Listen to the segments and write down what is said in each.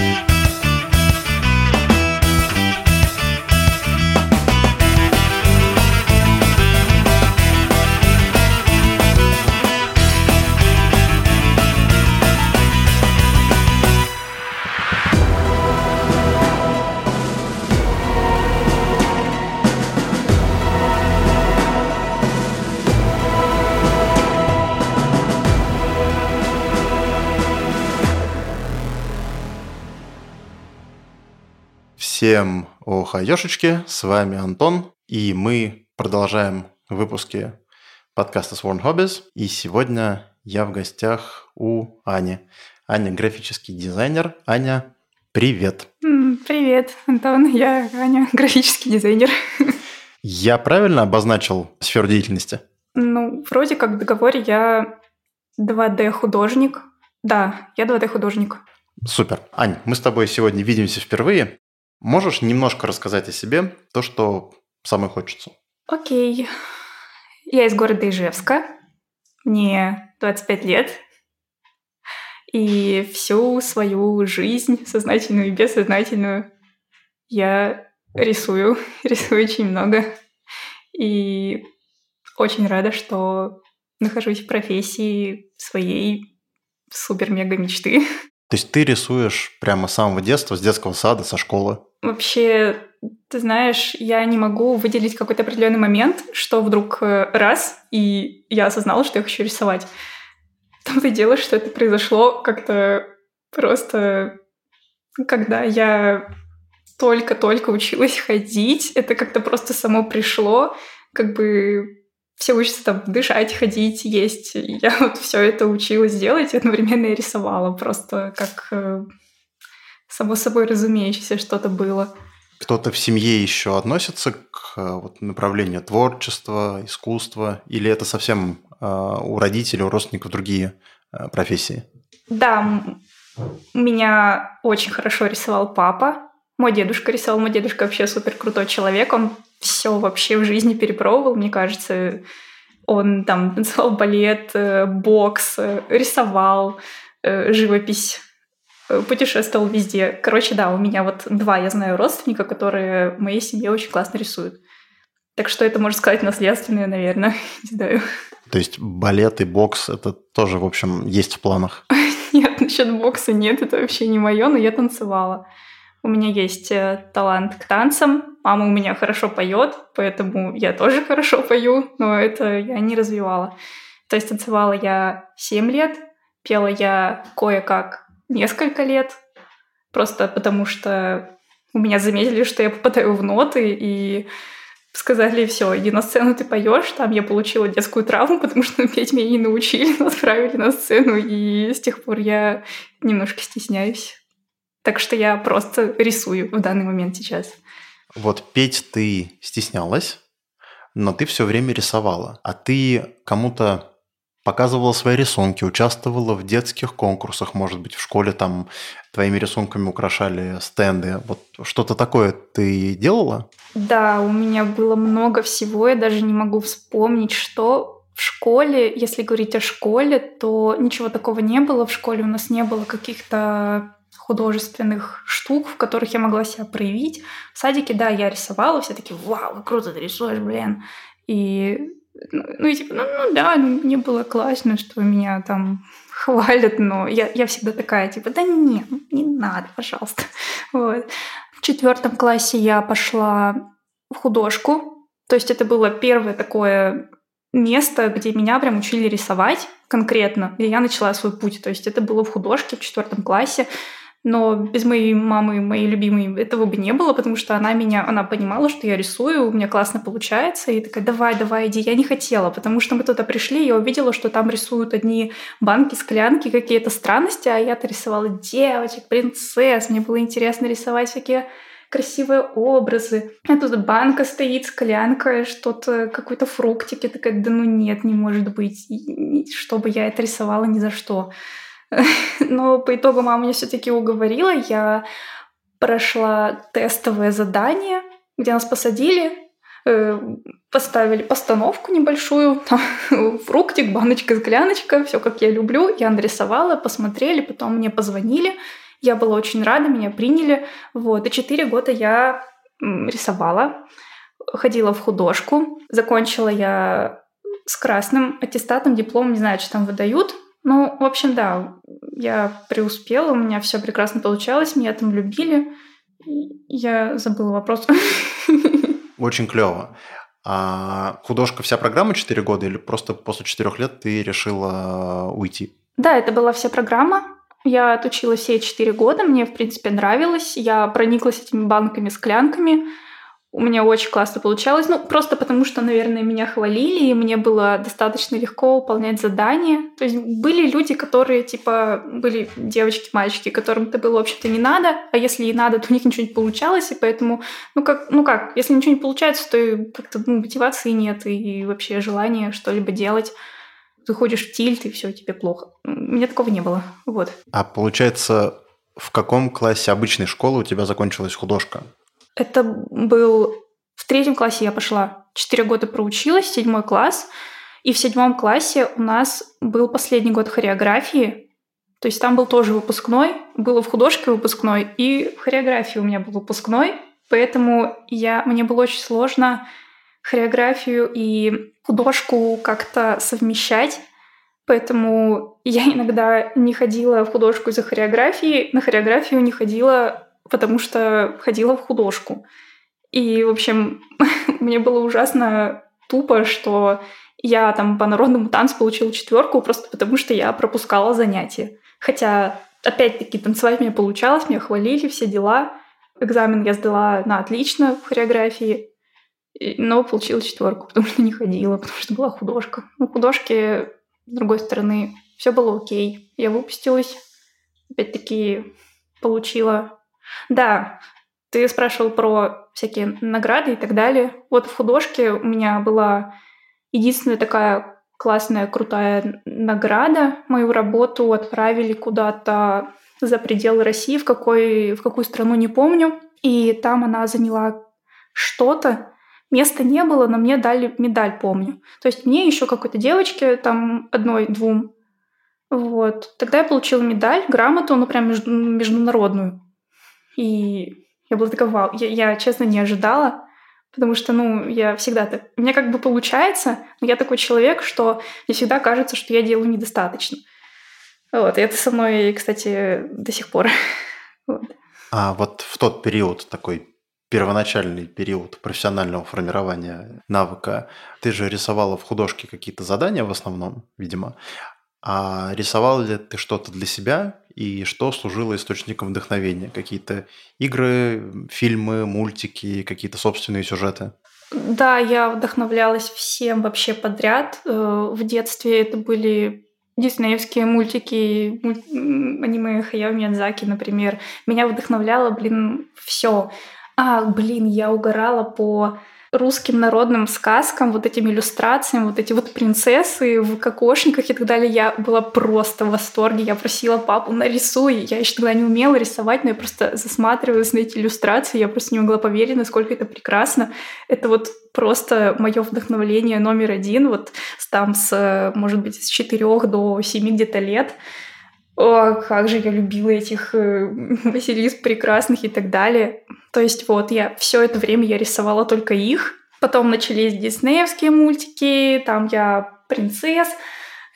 Yeah. Всем охайошечки, с вами Антон, и мы продолжаем выпуски подкаста Sworn Hobbies, и сегодня я в гостях у Ани. Аня – графический дизайнер. Аня, привет! Привет, Антон, я Аня, графический дизайнер. Я правильно обозначил сферу деятельности? Ну, вроде как в договоре я 2D-художник. Да, я 2D-художник. Супер. Ань, мы с тобой сегодня видимся впервые. Можешь немножко рассказать о себе, то, что самое хочется? Окей. Я из города Ижевска. Мне 25 лет. И всю свою жизнь, сознательную и бессознательную, я рисую. Рисую очень много. И очень рада, что нахожусь в профессии своей супер-мега мечты. То есть ты рисуешь прямо с самого детства, с детского сада, со школы? Вообще, ты знаешь, я не могу выделить какой-то определенный момент, что вдруг э, раз, и я осознала, что я хочу рисовать. Том-то и дело, что это произошло как-то просто, когда я только-только училась ходить, это как-то просто само пришло, как бы все учатся там дышать, ходить, есть. Я вот все это училась делать, и одновременно я рисовала, просто как э, само собой разумеющееся что-то было. Кто-то в семье еще относится к э, вот, направлению творчества, искусства, или это совсем э, у родителей, у родственников другие э, профессии? Да, меня очень хорошо рисовал папа. Мой дедушка рисовал. Мой дедушка вообще супер крутой человек. Он все вообще в жизни перепробовал, мне кажется. Он там танцевал балет, э, бокс, э, рисовал, живопись Э, путешествовал везде. Короче, да, у меня вот два, я знаю, родственника, которые в моей семье очень классно рисуют. Так что это, можно сказать, наследственное, наверное, не знаю. То есть балет и бокс это тоже, в общем, есть в планах? Нет, насчет бокса нет, это вообще не мое, но я танцевала. У меня есть э, талант к танцам. Мама у меня хорошо поет, поэтому я тоже хорошо пою, но это я не развивала. То есть танцевала я 7 лет, пела я кое-как несколько лет, просто потому что у меня заметили, что я попадаю в ноты, и сказали, все, иди на сцену, ты поешь. Там я получила детскую травму, потому что петь меня не научили, отправили на сцену, и с тех пор я немножко стесняюсь. Так что я просто рисую в данный момент сейчас. Вот петь ты стеснялась, но ты все время рисовала. А ты кому-то показывала свои рисунки, участвовала в детских конкурсах, может быть, в школе там твоими рисунками украшали стенды. Вот что-то такое ты делала? Да, у меня было много всего, я даже не могу вспомнить, что в школе, если говорить о школе, то ничего такого не было. В школе у нас не было каких-то художественных штук, в которых я могла себя проявить. В садике, да, я рисовала, все таки вау, круто ты рисуешь, блин. И ну, ну, и типа, ну, ну да, ну, мне было классно, что меня там хвалят, но я, я всегда такая, типа, да нет, не надо, пожалуйста. Вот. В четвертом классе я пошла в художку, то есть это было первое такое место, где меня прям учили рисовать конкретно, где я начала свой путь. То есть это было в художке в четвертом классе. Но без моей мамы, моей любимой, этого бы не было, потому что она меня, она понимала, что я рисую, у меня классно получается, и такая, давай, давай, иди. Я не хотела, потому что мы туда пришли, я увидела, что там рисуют одни банки, склянки, какие-то странности, а я-то рисовала девочек, принцесс, мне было интересно рисовать всякие красивые образы. А тут банка стоит, склянка, что-то, какой-то фруктик. Я такая, да ну нет, не может быть, чтобы я это рисовала ни за что. Но по итогу мама меня все-таки уговорила. Я прошла тестовое задание, где нас посадили, э, поставили постановку небольшую, фруктик, баночка, скляночка, все как я люблю. Я нарисовала, посмотрели, потом мне позвонили Я была очень рада, меня приняли. Вот. И четыре года я рисовала, ходила в художку. Закончила я с красным аттестатом, диплом, не знаю, что там выдают. Ну, в общем, да, я преуспела, у меня все прекрасно получалось, меня там любили. Я забыла вопрос. Очень клево. А художка вся программа 4 года или просто после 4 лет ты решила уйти? Да, это была вся программа. Я отучилась все 4 года, мне, в принципе, нравилось. Я прониклась этими банками, склянками у меня очень классно получалось. Ну, просто потому что, наверное, меня хвалили, и мне было достаточно легко выполнять задания. То есть были люди, которые, типа, были девочки, мальчики, которым это было, в общем-то, не надо, а если и надо, то у них ничего не получалось, и поэтому, ну как, ну как, если ничего не получается, то как-то ну, мотивации нет, и вообще желания что-либо делать. Ты ходишь в тильт, и все, тебе плохо. У меня такого не было. Вот. А получается, в каком классе обычной школы у тебя закончилась художка? Это был... В третьем классе я пошла. Четыре года проучилась, седьмой класс. И в седьмом классе у нас был последний год хореографии. То есть там был тоже выпускной. Было в художке выпускной, и в хореографии у меня был выпускной. Поэтому я, мне было очень сложно хореографию и художку как-то совмещать. Поэтому я иногда не ходила в художку из-за хореографии, на хореографию не ходила потому что ходила в художку. И, в общем, мне было ужасно тупо, что я там по народному танцу получила четверку просто потому, что я пропускала занятия. Хотя, опять-таки, танцевать мне получалось, меня хвалили, все дела. Экзамен я сдала на отлично в хореографии, но получила четверку, потому что не ходила, потому что была художка. Ну, художки, с другой стороны, все было окей. Я выпустилась, опять-таки получила да, ты спрашивал про всякие награды и так далее. Вот в художке у меня была единственная такая классная, крутая награда. Мою работу отправили куда-то за пределы России, в, какой, в какую страну не помню. И там она заняла что-то. Места не было, но мне дали медаль, помню. То есть мне еще какой-то девочке, там одной-двум. Вот. Тогда я получила медаль, грамоту, ну прям международную. И я была такая, вау, я, я честно не ожидала, потому что, ну, я всегда так... У меня как бы получается, но я такой человек, что мне всегда кажется, что я делаю недостаточно. Вот, и это со мной, кстати, до сих пор. вот. А вот в тот период, такой первоначальный период профессионального формирования навыка, ты же рисовала в художке какие-то задания в основном, видимо. А рисовал ли ты что-то для себя и что служило источником вдохновения? Какие-то игры, фильмы, мультики, какие-то собственные сюжеты? Да, я вдохновлялась всем вообще подряд. Э, в детстве это были диснеевские мультики, аниме Хаяо Миядзаки, например. Меня вдохновляло, блин, все. А, блин, я угорала по русским народным сказкам, вот этим иллюстрациям, вот эти вот принцессы в кокошниках и так далее, я была просто в восторге. Я просила папу, нарисуй. Я еще тогда не умела рисовать, но я просто засматривалась на эти иллюстрации, я просто не могла поверить, насколько это прекрасно. Это вот просто мое вдохновление номер один, вот там с, может быть, с четырех до семи где-то лет. О, как же я любила этих э, Василиск прекрасных и так далее. То есть вот я все это время я рисовала только их. Потом начались диснеевские мультики, там я принцесс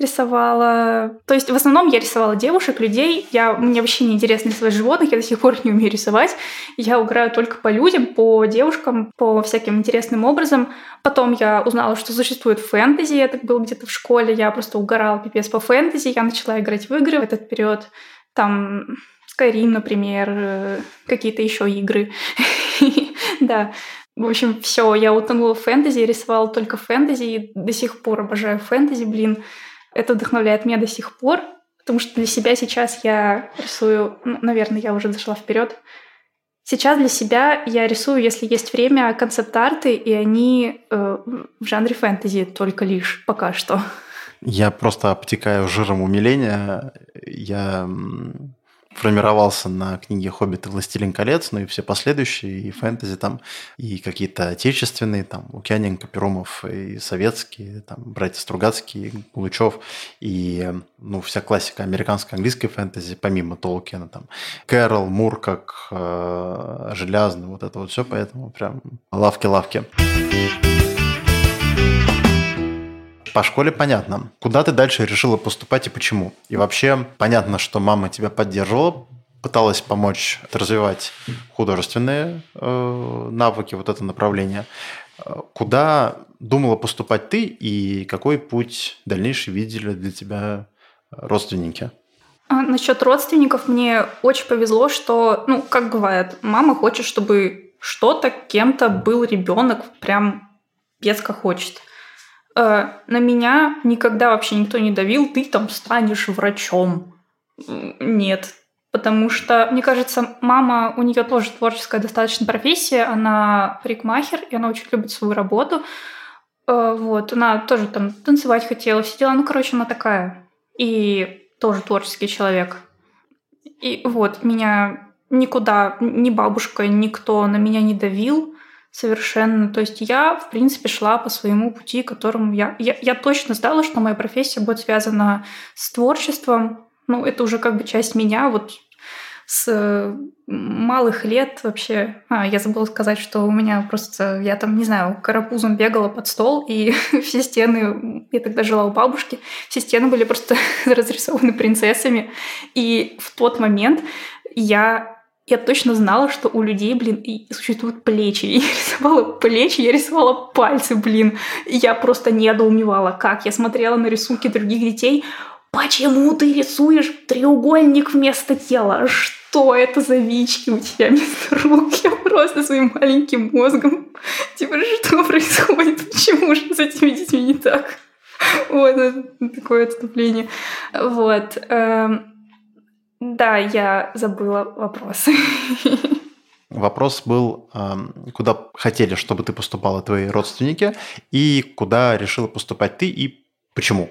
рисовала. То есть в основном я рисовала девушек, людей. Я, мне вообще не интересно рисовать животных, я до сих пор не умею рисовать. Я угораю только по людям, по девушкам, по всяким интересным образом. Потом я узнала, что существует фэнтези, это было где-то в школе. Я просто угорала пипец по фэнтези. Я начала играть в игры в этот период. Там Skyrim, например, э, какие-то еще игры. Да, в общем, все, я утонула в фэнтези, рисовала только фэнтези, и до сих пор обожаю фэнтези, блин. Это вдохновляет меня до сих пор, потому что для себя сейчас я рисую, ну, наверное, я уже зашла вперед. Сейчас для себя я рисую, если есть время, концепт-арты, и они э, в жанре фэнтези только лишь пока что. Я просто обтекаю жиром умиления. Я формировался на книге «Хоббит» и «Властелин колец», ну и все последующие, и фэнтези там, и какие-то отечественные, там, Лукьяненко, Перумов, и советские, там, братья Стругацкие, Лучев, и, ну, вся классика американской, английской фэнтези, помимо Толкина, там, Кэрол, Мур, как э, Железный, вот это вот все, поэтому прям лавки-лавки. По школе понятно. Куда ты дальше решила поступать и почему? И вообще понятно, что мама тебя поддерживала, пыталась помочь развивать художественные э, навыки, вот это направление. Куда думала поступать ты и какой путь дальнейший видели для тебя родственники? А, насчет родственников мне очень повезло, что, ну, как бывает, мама хочет, чтобы что-то кем-то был ребенок, прям песка хочет. Э, на меня никогда вообще никто не давил, ты там станешь врачом. Нет. Потому что, мне кажется, мама, у нее тоже творческая достаточно профессия, она парикмахер, и она очень любит свою работу. Э, вот, она тоже там танцевать хотела, все дела. Ну, короче, она такая. И тоже творческий человек. И вот, меня никуда, ни бабушка, никто на меня не давил совершенно. То есть я, в принципе, шла по своему пути, которому я... Я, я точно знала, что моя профессия будет связана с творчеством. Ну, это уже как бы часть меня. Вот с малых лет вообще... А, я забыла сказать, что у меня просто... Я там, не знаю, карапузом бегала под стол, и все стены... Я тогда жила у бабушки. Все стены были просто разрисованы принцессами. И в тот момент я я точно знала, что у людей, блин, существуют плечи. Я рисовала плечи, я рисовала пальцы, блин. Я просто недоумевала, как. Я смотрела на рисунки других детей. Почему ты рисуешь треугольник вместо тела? Что это за вички у тебя вместо рук? Я просто своим маленьким мозгом. Типа, что происходит? Почему же с этими детьми не так? Вот, такое отступление. Вот. Эм, да, я забыла вопрос. Вопрос был, куда хотели, чтобы ты поступала твои родственники, и куда решила поступать ты, и почему?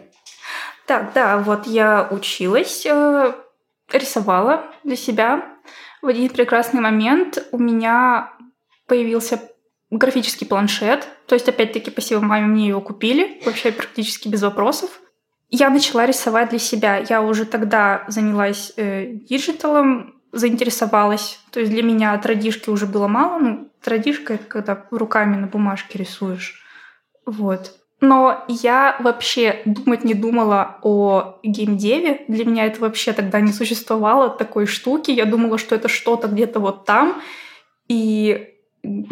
Так, да, вот я училась, э, рисовала для себя. В один прекрасный момент у меня появился графический планшет. То есть, опять-таки, спасибо маме, мне его купили, вообще практически без вопросов я начала рисовать для себя. Я уже тогда занялась э, диджиталом, заинтересовалась. То есть для меня традишки уже было мало. Ну, традишка — это когда руками на бумажке рисуешь. Вот. Но я вообще думать не думала о геймдеве. Для меня это вообще тогда не существовало такой штуки. Я думала, что это что-то где-то вот там. И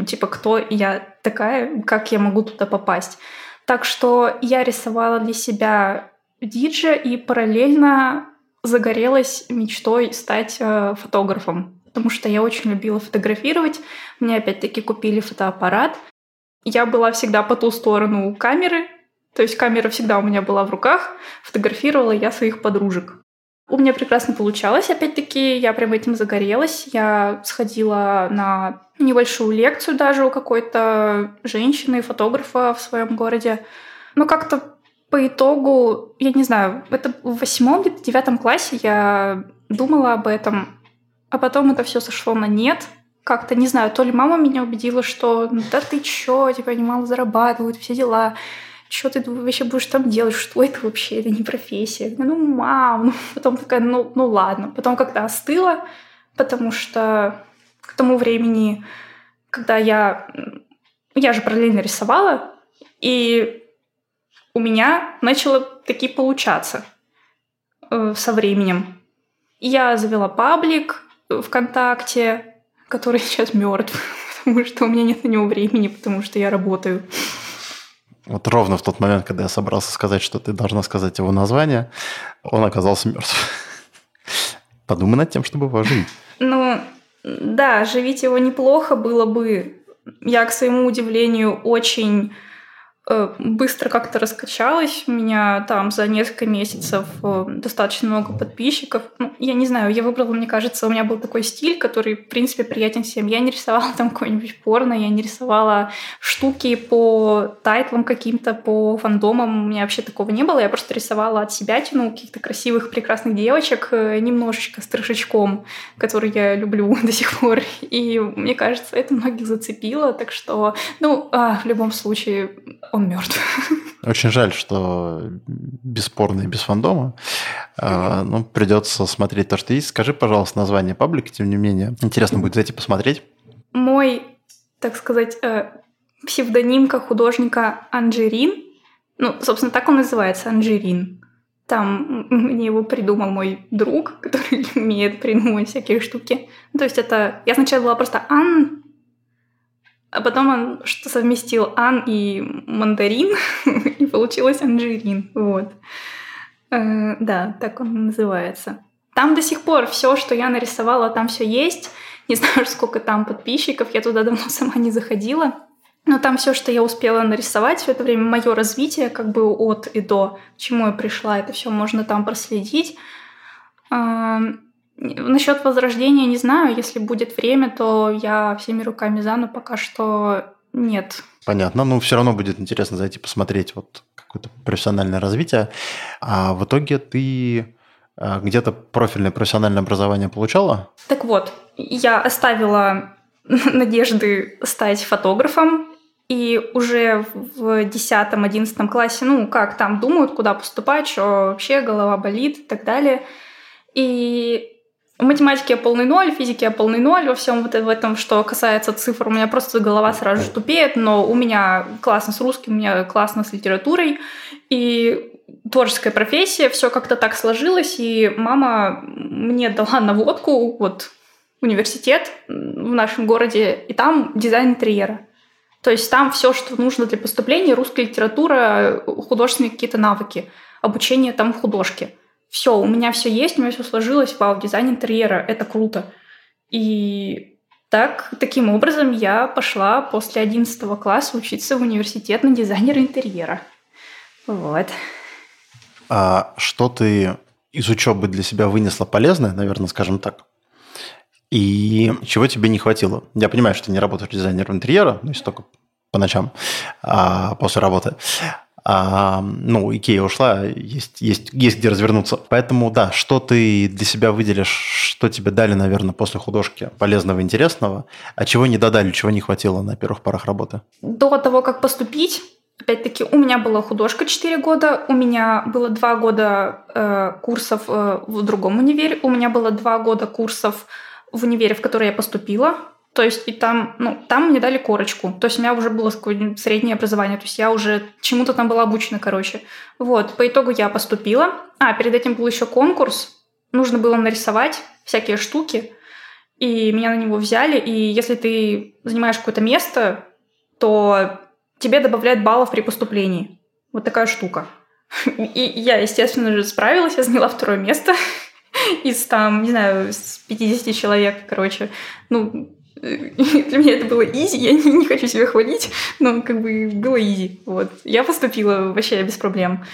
типа, кто я такая, как я могу туда попасть. Так что я рисовала для себя диджа и параллельно загорелась мечтой стать э, фотографом, потому что я очень любила фотографировать. Мне опять-таки купили фотоаппарат. Я была всегда по ту сторону камеры, то есть камера всегда у меня была в руках, фотографировала я своих подружек. У меня прекрасно получалось, опять-таки, я прям этим загорелась. Я сходила на небольшую лекцию даже у какой-то женщины, фотографа в своем городе. Но как-то по итогу, я не знаю, это в восьмом, где-то девятом классе я думала об этом, а потом это все сошло на нет. Как-то, не знаю, то ли мама меня убедила, что да ты чё, типа, они мало зарабатывают, все дела. Что ты вообще будешь там делать? Что это вообще? Это не профессия. Я, ну, мам. Ну, потом такая, ну, ну ладно. Потом как-то остыла, потому что к тому времени, когда я... Я же параллельно рисовала, и у меня начало таки получаться э, со временем. Я завела паблик ВКонтакте, который сейчас мертв, потому что у меня нет на него времени, потому что я работаю. Вот ровно в тот момент, когда я собрался сказать, что ты должна сказать его название, он оказался мертв. Подумай над тем, чтобы его оживить. Ну, да, оживить его неплохо было бы. Я, к своему удивлению, очень Э, быстро как-то раскачалась. У меня там за несколько месяцев э, достаточно много подписчиков. Ну, я не знаю, я выбрала, мне кажется, у меня был такой стиль, который, в принципе, приятен всем. Я не рисовала там какой-нибудь порно, я не рисовала штуки по тайтлам каким-то, по фандомам. У меня вообще такого не было. Я просто рисовала от себя, тяну каких-то красивых, прекрасных девочек, э, немножечко с трешечком, который я люблю до сих пор. И мне кажется, это многих зацепило. Так что, ну, а, в любом случае, он мертв. Очень жаль, что бесспорно и без фандома. А, ну, придется смотреть то, что есть. Скажи, пожалуйста, название паблика, тем не менее. Интересно будет зайти посмотреть. Мой, так сказать, э, псевдонимка художника Анжерин. Ну, собственно, так он называется, Анжерин. Там мне его придумал мой друг, который умеет придумывать всякие штуки. Ну, то есть это... Я сначала была просто Ан а потом он что совместил ан и мандарин, и получилось анжирин. Вот. Э, да, так он называется. Там до сих пор все, что я нарисовала, там все есть. Не знаю, сколько там подписчиков, я туда давно сама не заходила. Но там все, что я успела нарисовать, все это время мое развитие, как бы от и до, к чему я пришла, это все можно там проследить. Насчет возрождения не знаю. Если будет время, то я всеми руками за, но пока что нет. Понятно. Ну, все равно будет интересно зайти посмотреть вот какое-то профессиональное развитие. А в итоге ты а, где-то профильное профессиональное образование получала? Так вот, я оставила надежды стать фотографом, и уже в 10-11 классе, ну, как там думают, куда поступать, что вообще голова болит и так далее. И в математике я полный ноль, в физике я полный ноль, во всем вот в этом, что касается цифр, у меня просто голова сразу же тупеет, но у меня классно с русским, у меня классно с литературой, и творческая профессия, все как-то так сложилось, и мама мне дала наводку, вот, университет в нашем городе, и там дизайн интерьера. То есть там все, что нужно для поступления, русская литература, художественные какие-то навыки, обучение там в художке – все, у меня все есть, у меня все сложилось, вау, дизайн интерьера, это круто. И так, таким образом я пошла после 11 класса учиться в университет на дизайнера интерьера. Вот. А что ты из учебы для себя вынесла полезное, наверное, скажем так? И чего тебе не хватило? Я понимаю, что ты не работаешь дизайнером интерьера, ну, если только по ночам а, после работы а, ну, Икея ушла, есть, есть, есть где развернуться. Поэтому, да, что ты для себя выделишь, что тебе дали, наверное, после художки полезного, интересного, а чего не додали, чего не хватило на первых порах работы? До того, как поступить, Опять-таки, у меня была художка 4 года, у меня было 2 года э, курсов э, в другом универе, у меня было 2 года курсов в универе, в который я поступила, то есть и там, ну, там мне дали корочку. То есть у меня уже было среднее образование. То есть я уже чему-то там была обучена, короче. Вот, по итогу я поступила. А, перед этим был еще конкурс. Нужно было нарисовать всякие штуки. И меня на него взяли. И если ты занимаешь какое-то место, то тебе добавляют баллов при поступлении. Вот такая штука. И я, естественно же, справилась, я заняла второе место из там, не знаю, с 50 человек, короче. Ну, для меня это было easy, я не, не хочу себя хвалить, но как бы было easy. Вот. Я поступила вообще без проблем.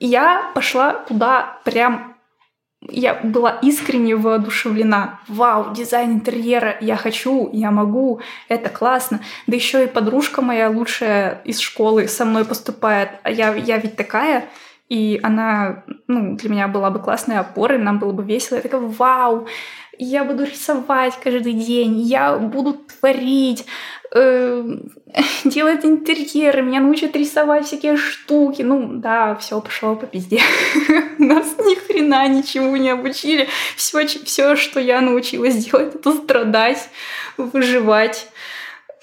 Я пошла туда прям я была искренне воодушевлена. Вау, дизайн интерьера, я хочу, я могу, это классно. Да еще и подружка моя лучшая из школы со мной поступает, а я, я ведь такая. И она ну, для меня была бы классной опорой, нам было бы весело. Я такая, вау, я буду рисовать каждый день, я буду творить, э, делать интерьеры, меня научат рисовать всякие штуки. Ну да, все пошло по пизде. Нас ни хрена ничего не обучили. Все, все, что я научилась делать, это страдать, выживать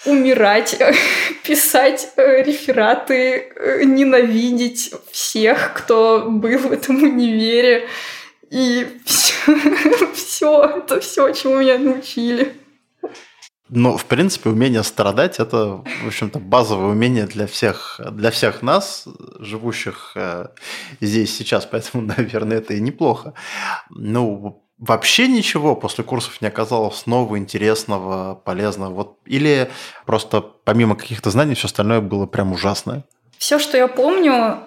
умирать, писать э, рефераты, э, ненавидеть всех, кто был в этом универе. И все, все, это все, чему меня научили. Ну, в принципе, умение страдать – это, в общем-то, базовое умение для всех, для всех нас, живущих э, здесь сейчас, поэтому, наверное, это и неплохо. Ну, вообще ничего после курсов не оказалось нового, интересного, полезного? Вот, или просто помимо каких-то знаний все остальное было прям ужасное? Все, что я помню,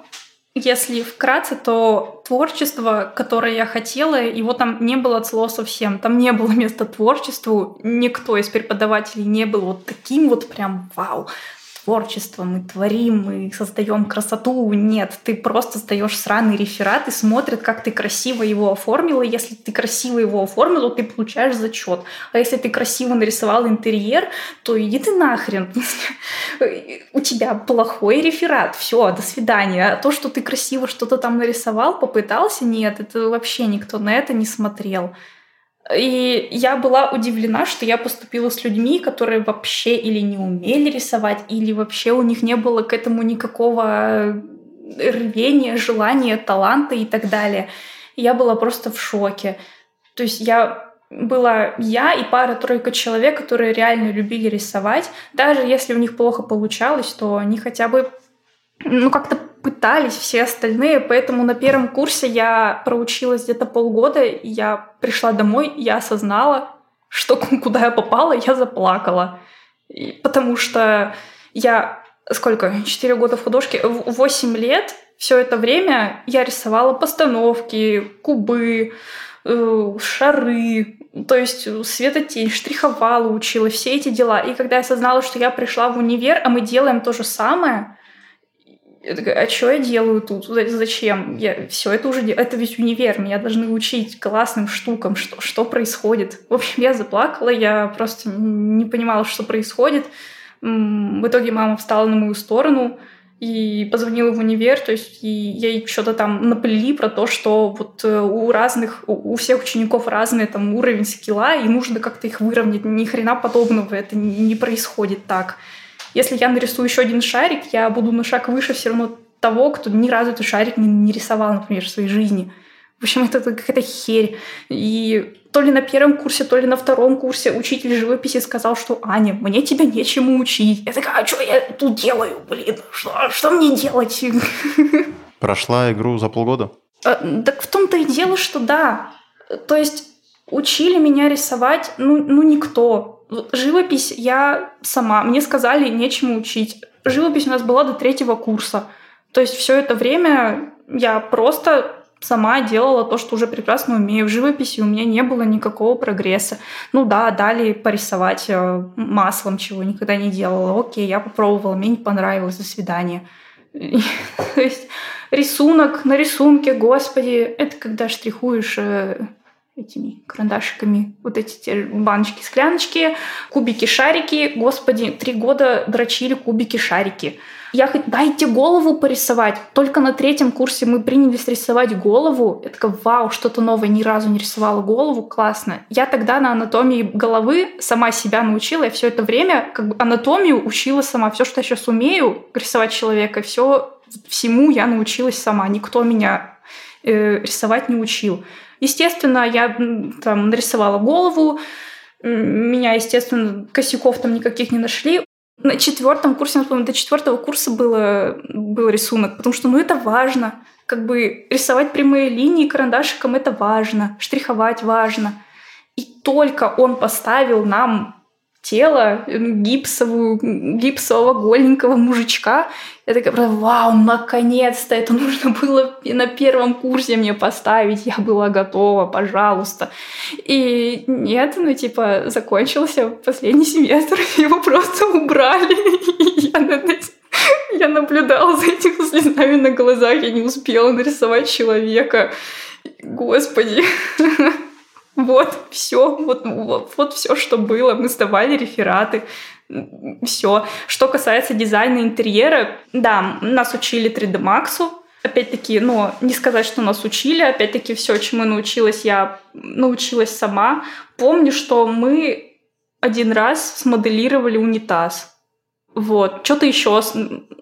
если вкратце, то творчество, которое я хотела, его там не было от слова совсем. Там не было места творчеству. Никто из преподавателей не был вот таким вот прям вау творчество, мы творим, мы создаем красоту. Нет, ты просто сдаешь сраный реферат и смотрят, как ты красиво его оформила. Если ты красиво его оформила, ты получаешь зачет. А если ты красиво нарисовал интерьер, то иди ты нахрен. У тебя плохой реферат. Все, до свидания. А то, что ты красиво что-то там нарисовал, попытался, нет, это вообще никто на это не смотрел. И я была удивлена, что я поступила с людьми, которые вообще или не умели рисовать, или вообще у них не было к этому никакого рвения, желания, таланта и так далее. я была просто в шоке. То есть я была я и пара-тройка человек, которые реально любили рисовать. Даже если у них плохо получалось, то они хотя бы ну, как-то пытались все остальные, поэтому на первом курсе я проучилась где-то полгода, и я пришла домой, я осознала, что куда я попала, я заплакала. И, потому что я сколько? Четыре года в художке, восемь лет все это время я рисовала постановки, кубы, э, шары, то есть светотень, штриховала, учила, все эти дела. И когда я осознала, что я пришла в универ, а мы делаем то же самое, я такая, а что я делаю тут? Зачем? Я все это уже это ведь универ, меня должны учить классным штукам, что, что происходит. В общем, я заплакала, я просто не понимала, что происходит. В итоге мама встала на мою сторону и позвонила в универ, то есть и ей что-то там наплели про то, что вот э, у разных, у всех учеников разный там уровень скилла, и нужно как-то их выровнять. Ни хрена подобного, это не происходит так. Если я нарисую еще один шарик, я буду на шаг выше все равно того, кто ни разу этот шарик не, не рисовал, например, в своей жизни. В общем, это какая-то херь. И то ли на первом курсе, то ли на втором курсе учитель живописи сказал, что «Аня, мне тебя нечему учить». Я такая, а что я тут делаю, блин? Что, что мне делать? Прошла игру за полгода? А, так в том-то и дело, что да. То есть учили меня рисовать, ну, ну никто живопись я сама. Мне сказали, нечему учить. Живопись у нас была до третьего курса. То есть все это время я просто сама делала то, что уже прекрасно умею. В живописи у меня не было никакого прогресса. Ну да, дали порисовать э, маслом, чего никогда не делала. Окей, я попробовала, мне не понравилось, до свидания. То есть рисунок на рисунке, господи, это когда штрихуешь э, этими карандашиками, вот эти те баночки, скляночки, кубики, шарики. Господи, три года дрочили кубики, шарики. Я хоть дайте голову порисовать. Только на третьем курсе мы принялись рисовать голову. Я такая, вау, что-то новое, ни разу не рисовала голову, классно. Я тогда на анатомии головы сама себя научила. Я все это время как бы анатомию учила сама. Все, что я сейчас умею рисовать человека, все всему я научилась сама. Никто меня э, рисовать не учил. Естественно, я там нарисовала голову, меня, естественно, косяков там никаких не нашли. На четвертом курсе, напомню, до четвертого курса было, был рисунок, потому что, ну, это важно. Как бы рисовать прямые линии карандашиком — это важно, штриховать важно. И только он поставил нам тело гипсовую, гипсового голенького мужичка. Я такая, вау, наконец-то, это нужно было на первом курсе мне поставить, я была готова, пожалуйста. И нет, ну типа закончился последний семестр, его просто убрали. я, я наблюдала за этим слезами на глазах, я не успела нарисовать человека. Господи. Вот, все, вот, вот, вот все, что было. Мы сдавали рефераты, все. Что касается дизайна интерьера, да, нас учили 3D Max. Опять-таки, ну, не сказать, что нас учили, опять-таки, все, чему научилась, я научилась сама. Помню, что мы один раз смоделировали унитаз. Вот. Что-то еще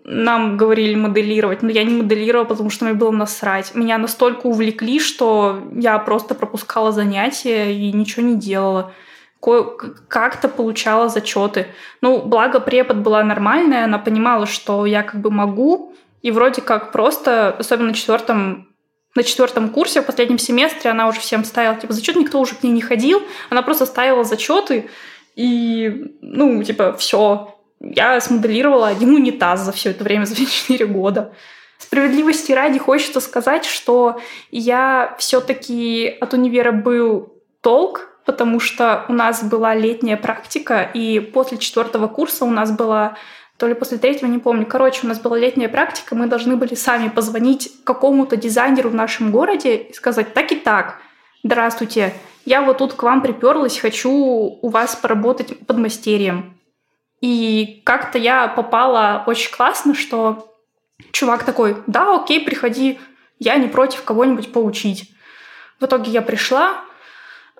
нам говорили моделировать, но я не моделировала, потому что мне было насрать. Меня настолько увлекли, что я просто пропускала занятия и ничего не делала. Как-то получала зачеты. Ну, благо препод была нормальная, она понимала, что я как бы могу, и вроде как просто, особенно на четвертом на четвертом курсе, в последнем семестре, она уже всем ставила, типа, зачет, никто уже к ней не ходил, она просто ставила зачеты, и, ну, типа, все, я смоделировала один унитаз за все это время, за 4 года. Справедливости ради хочется сказать, что я все-таки от универа был толк, потому что у нас была летняя практика, и после четвертого курса у нас была то ли после третьего, не помню. Короче, у нас была летняя практика, мы должны были сами позвонить какому-то дизайнеру в нашем городе и сказать так и так. Здравствуйте, я вот тут к вам приперлась, хочу у вас поработать под мастерием. И как-то я попала очень классно, что чувак такой, да, окей, приходи, я не против кого-нибудь поучить. В итоге я пришла,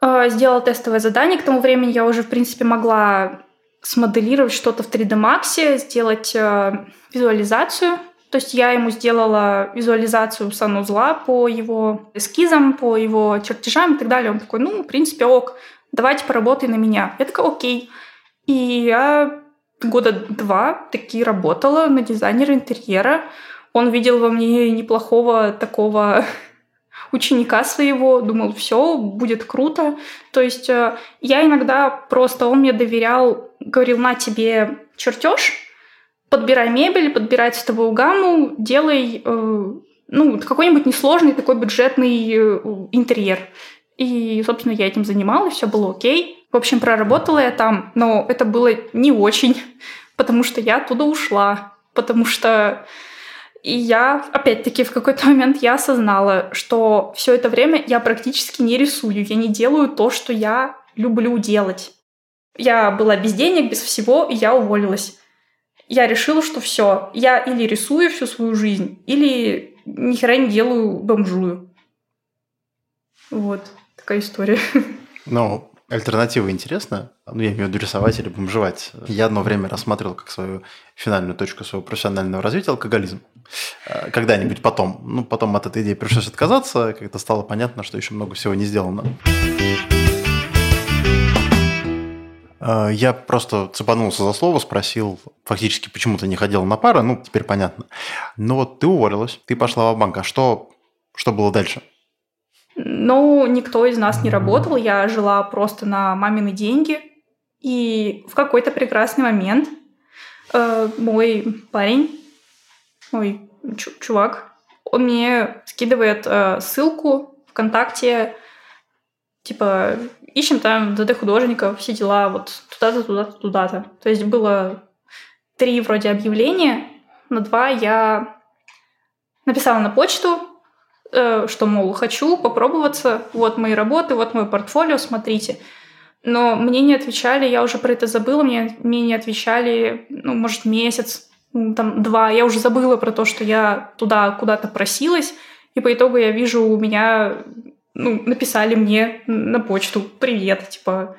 э, сделала тестовое задание. К тому времени я уже, в принципе, могла смоделировать что-то в 3D Max, сделать э, визуализацию. То есть я ему сделала визуализацию санузла по его эскизам, по его чертежам и так далее. Он такой, ну, в принципе, ок, давайте поработай на меня. Я такая, окей. И я года два таки работала на дизайнера интерьера. Он видел во мне неплохого такого ученика своего, думал, все, будет круто. То есть э, я иногда просто, он мне доверял, говорил, на тебе чертеж, подбирай мебель, подбирай цветовую гамму, делай э, ну, какой-нибудь несложный такой бюджетный э, интерьер. И, собственно, я этим занималась, все было окей. В общем, проработала я там, но это было не очень, потому что я оттуда ушла, потому что и я, опять-таки, в какой-то момент я осознала, что все это время я практически не рисую, я не делаю то, что я люблю делать. Я была без денег, без всего, и я уволилась. Я решила, что все, я или рисую всю свою жизнь, или ни хера не делаю бомжую. Вот такая история. Ну, альтернатива интересна. Ну, я имею в виду рисовать или бомжевать. Я одно время рассматривал как свою финальную точку своего профессионального развития алкоголизм. Э, когда-нибудь потом. Ну, потом от этой идеи пришлось отказаться, когда стало понятно, что еще много всего не сделано. Э, я просто цепанулся за слово, спросил фактически, почему ты не ходил на пары, ну, теперь понятно. Но вот ты уволилась, ты пошла в банк, а что, что было дальше? Ну, никто из нас не работал, я жила просто на мамины деньги. И в какой-то прекрасный момент э, мой парень, мой чувак, он мне скидывает э, ссылку ВКонтакте, типа, ищем там ДД художников, все дела, вот туда-то, туда-то, туда-то. То есть было три вроде объявления, на два я написала на почту, что, мол, хочу попробоваться, вот мои работы, вот мое портфолио, смотрите. Но мне не отвечали, я уже про это забыла, мне, мне не отвечали, ну, может, месяц, ну, там, два. Я уже забыла про то, что я туда куда-то просилась, и по итогу я вижу, у меня, ну, написали мне на почту «Привет», типа,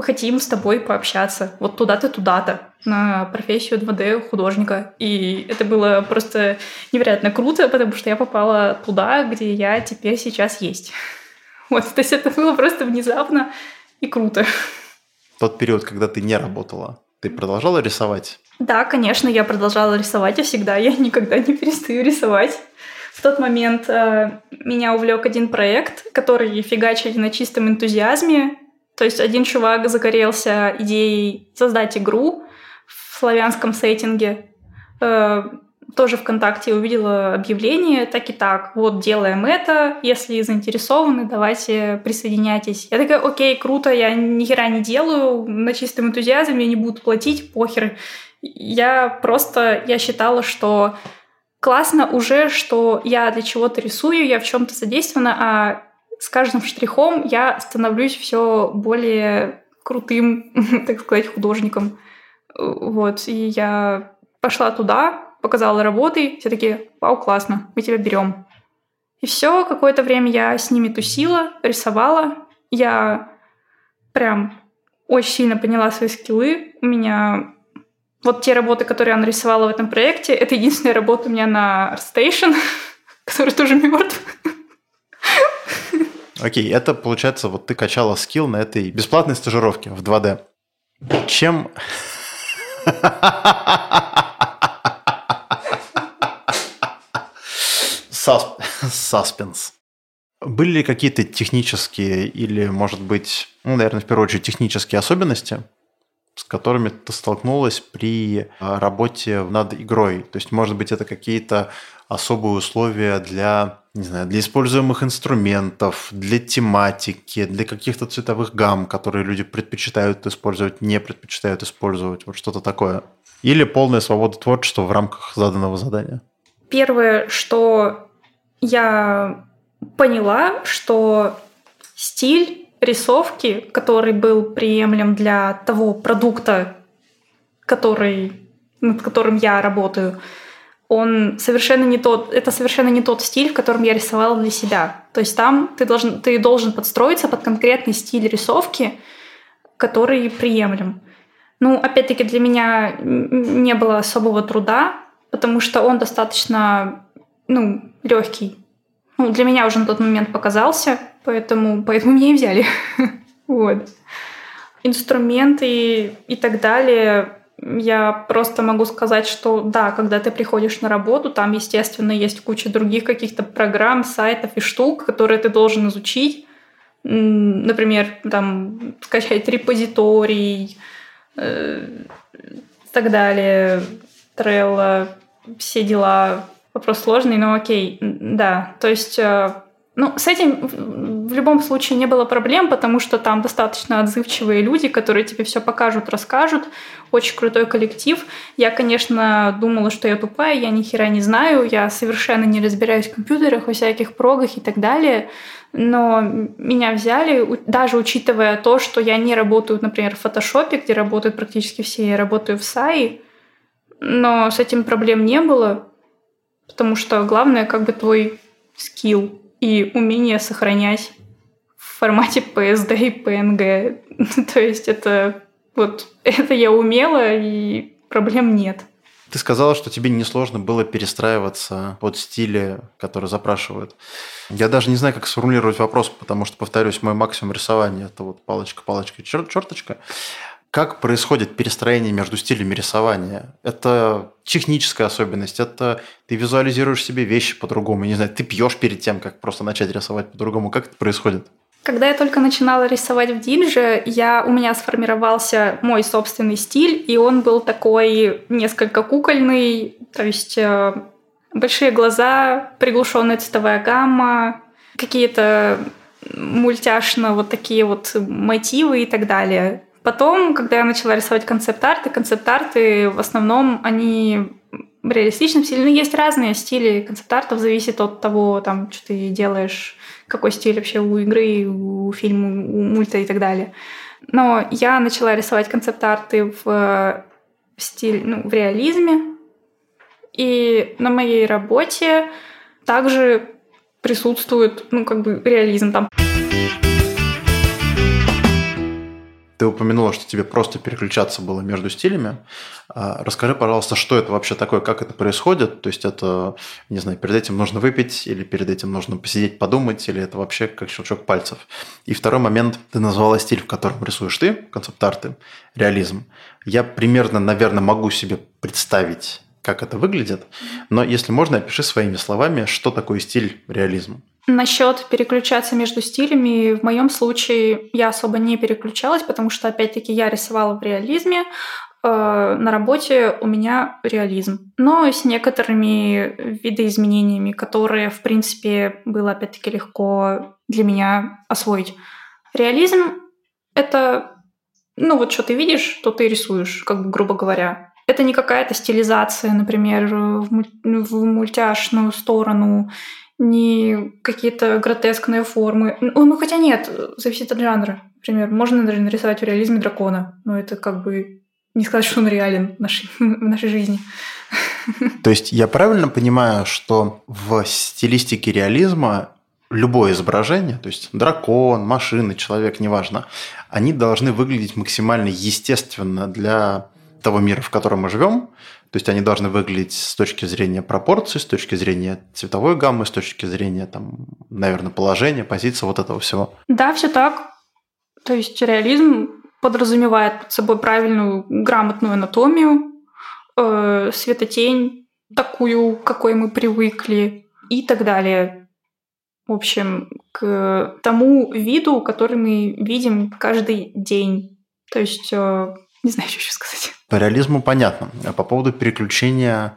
хотим с тобой пообщаться. Вот туда-то, туда-то на профессию 2D художника. И это было просто невероятно круто, потому что я попала туда, где я теперь сейчас есть. Вот, то есть это было просто внезапно и круто. Тот период, когда ты не работала, ты продолжала рисовать? Да, конечно, я продолжала рисовать, и всегда я никогда не перестаю рисовать. В тот момент э, меня увлек один проект, который фигачили на чистом энтузиазме. То есть один чувак загорелся идеей создать игру в славянском сеттинге. Э, тоже ВКонтакте увидела объявление, так и так, вот делаем это, если заинтересованы, давайте присоединяйтесь. Я такая, окей, круто, я ни хера не делаю, на чистом энтузиазме мне не будут платить, похер. Я просто, я считала, что классно уже, что я для чего-то рисую, я в чем-то задействована, а с каждым штрихом я становлюсь все более крутым, так сказать, художником. Вот, и я пошла туда, показала работы, все такие, вау, классно, мы тебя берем. И все, какое-то время я с ними тусила, рисовала. Я прям очень сильно поняла свои скиллы. У меня вот те работы, которые я нарисовала в этом проекте, это единственная работа у меня на ArtStation, который тоже мертв. Окей, это получается, вот ты качала скилл на этой бесплатной стажировке в 2D. Чем... Саспенс. Были ли какие-то технические или, может быть, ну, наверное, в первую очередь, технические особенности с которыми ты столкнулась при а, работе над игрой? То есть, может быть, это какие-то особые условия для, не знаю, для используемых инструментов, для тематики, для каких-то цветовых гамм, которые люди предпочитают использовать, не предпочитают использовать, вот что-то такое? Или полная свобода творчества в рамках заданного задания? Первое, что я поняла, что стиль рисовки, который был приемлем для того продукта, который, над которым я работаю, он совершенно не тот, это совершенно не тот стиль, в котором я рисовала для себя. То есть там ты должен, ты должен подстроиться под конкретный стиль рисовки, который приемлем. Ну, опять-таки, для меня не было особого труда, потому что он достаточно, ну, легкий. Ну, для меня уже на тот момент показался, поэтому, поэтому меня и взяли. вот. Инструменты и так далее. Я просто могу сказать, что да, когда ты приходишь на работу, там, естественно, есть куча других каких-то программ, сайтов и штук, которые ты должен изучить. Например, там, скачать репозиторий, э, и так далее, Trello, все дела. Вопрос сложный, но окей, да. То есть, э, ну, с этим в любом случае не было проблем, потому что там достаточно отзывчивые люди, которые тебе все покажут, расскажут. Очень крутой коллектив. Я, конечно, думала, что я тупая, я ни хера не знаю, я совершенно не разбираюсь в компьютерах, во всяких прогах и так далее. Но меня взяли, даже учитывая то, что я не работаю, например, в фотошопе, где работают практически все, я работаю в САИ, но с этим проблем не было, потому что главное как бы твой скилл и умение сохранять формате PSD и PNG. То есть это вот это я умела, и проблем нет. Ты сказала, что тебе несложно было перестраиваться под стили, которые запрашивают. Я даже не знаю, как сформулировать вопрос, потому что, повторюсь, мой максимум рисования – это вот палочка, палочка, черточка. Как происходит перестроение между стилями рисования? Это техническая особенность, это ты визуализируешь себе вещи по-другому, не знаю, ты пьешь перед тем, как просто начать рисовать по-другому. Как это происходит? Когда я только начинала рисовать в Динже, я, у меня сформировался мой собственный стиль, и он был такой несколько кукольный, то есть э, большие глаза, приглушенная цветовая гамма, какие-то мультяшно вот такие вот мотивы и так далее. Потом, когда я начала рисовать концепт-арты, концепт-арты в основном, они в реалистичном стиле. Ну, есть разные стили концепт-артов, зависит от того, там, что ты делаешь, какой стиль вообще у игры, у фильма, у мульта и так далее. Но я начала рисовать концепт-арты в стиль, ну, в реализме. И на моей работе также присутствует, ну, как бы реализм там. Ты упомянула, что тебе просто переключаться было между стилями. А, расскажи, пожалуйста, что это вообще такое, как это происходит? То есть это, не знаю, перед этим нужно выпить, или перед этим нужно посидеть, подумать, или это вообще как щелчок пальцев? И второй момент, ты назвала стиль, в котором рисуешь ты, концепт-арты, реализм. Я примерно, наверное, могу себе представить, как это выглядит, но если можно, опиши своими словами, что такое стиль реализм. Насчет переключаться между стилями, в моем случае я особо не переключалась, потому что, опять-таки, я рисовала в реализме, э, на работе у меня реализм, но с некоторыми видоизменениями, которые, в принципе, было, опять-таки, легко для меня освоить. Реализм — это, ну, вот что ты видишь, что ты рисуешь, как бы, грубо говоря. Это не какая-то стилизация, например, в мультяшную сторону не какие-то гротескные формы. Ну, ну, хотя нет, зависит от жанра. Например, можно даже нарисовать в реализме дракона, но это как бы не сказать, что он реален в нашей, в нашей жизни. То есть я правильно понимаю, что в стилистике реализма любое изображение, то есть дракон, машина, человек, неважно, они должны выглядеть максимально естественно для того мира, в котором мы живем, то есть они должны выглядеть с точки зрения пропорций, с точки зрения цветовой гаммы, с точки зрения, там, наверное, положения, позиции, вот этого всего. Да, все так. То есть реализм подразумевает под собой правильную, грамотную анатомию, э, светотень, такую, какой мы привыкли, и так далее. В общем, к тому виду, который мы видим каждый день. То есть э, Не знаю, что еще сказать. По реализму понятно. А по поводу переключения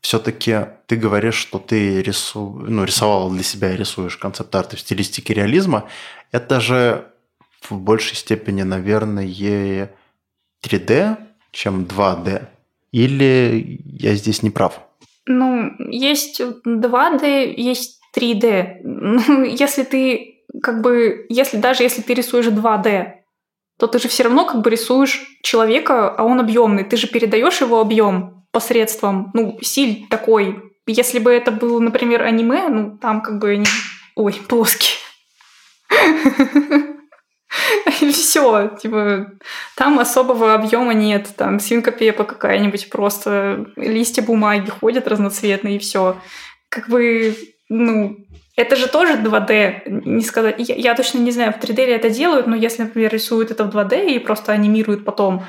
все-таки ты говоришь, что ты рису... ну, рисовал для себя и рисуешь концепт-арты в стилистике реализма. Это же в большей степени, наверное, 3D, чем 2D. Или я здесь не прав? Ну, есть 2D, есть 3D. Ну, если ты как бы, если даже если ты рисуешь 2D, то ты же все равно как бы рисуешь человека, а он объемный. Ты же передаешь его объем посредством, ну, силь такой. Если бы это было, например, аниме, ну, там как бы они... Ой, плоские. И все, типа, там особого объема нет, там свинка Пепа какая-нибудь, просто листья бумаги ходят разноцветные и все. Как бы, ну, это же тоже 2D, не сказать. Я, я точно не знаю, в 3D ли это делают, но если, например, рисуют это в 2D и просто анимируют потом,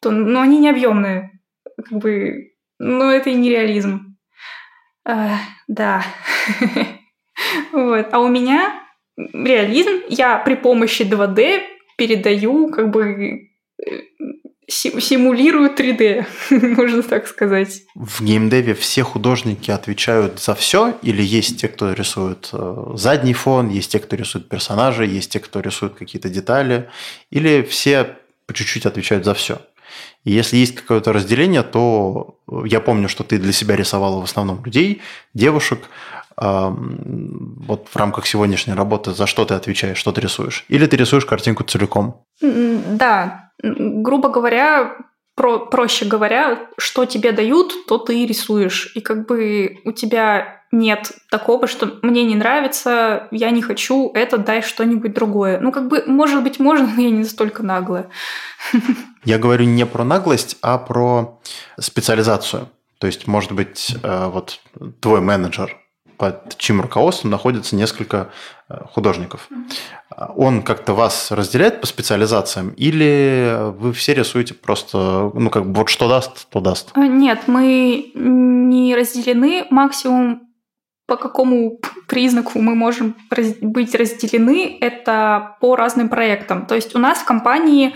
то, ну, они не объемные. Как бы, ну, это и не реализм. А, да. вот. А у меня реализм я при помощи 2D передаю, как бы э, симулирую 3D, можно так сказать. В геймдеве все художники отвечают за все, или есть те, кто рисует э, задний фон, есть те, кто рисует персонажей, есть те, кто рисует какие-то детали, или все по чуть-чуть отвечают за все? И если есть какое-то разделение, то я помню, что ты для себя рисовала в основном людей, девушек, вот в рамках сегодняшней работы за что ты отвечаешь, что ты рисуешь? Или ты рисуешь картинку целиком? Да, грубо говоря, про, проще говоря, что тебе дают, то ты рисуешь. И как бы у тебя нет такого, что мне не нравится, я не хочу, это дай что-нибудь другое. Ну, как бы, может быть, можно, но я не настолько наглая. Я говорю не про наглость, а про специализацию. То есть, может быть, э, вот твой менеджер под чьим руководством находится несколько э, художников. Он как-то вас разделяет по специализациям или вы все рисуете просто, ну, как бы вот что даст, то даст? А, нет, мы не разделены. Максимум по какому признаку мы можем быть разделены, это по разным проектам. То есть у нас в компании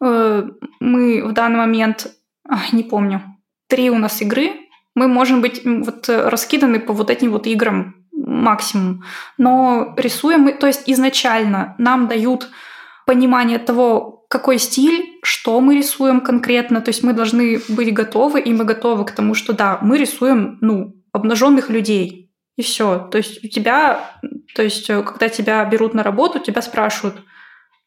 э, мы в данный момент, не помню, три у нас игры, мы можем быть вот э, раскиданы по вот этим вот играм максимум. Но рисуем мы, то есть изначально нам дают понимание того, какой стиль, что мы рисуем конкретно. То есть мы должны быть готовы, и мы готовы к тому, что да, мы рисуем, ну, обнаженных людей. И все. То есть у тебя, то есть э, когда тебя берут на работу, тебя спрашивают,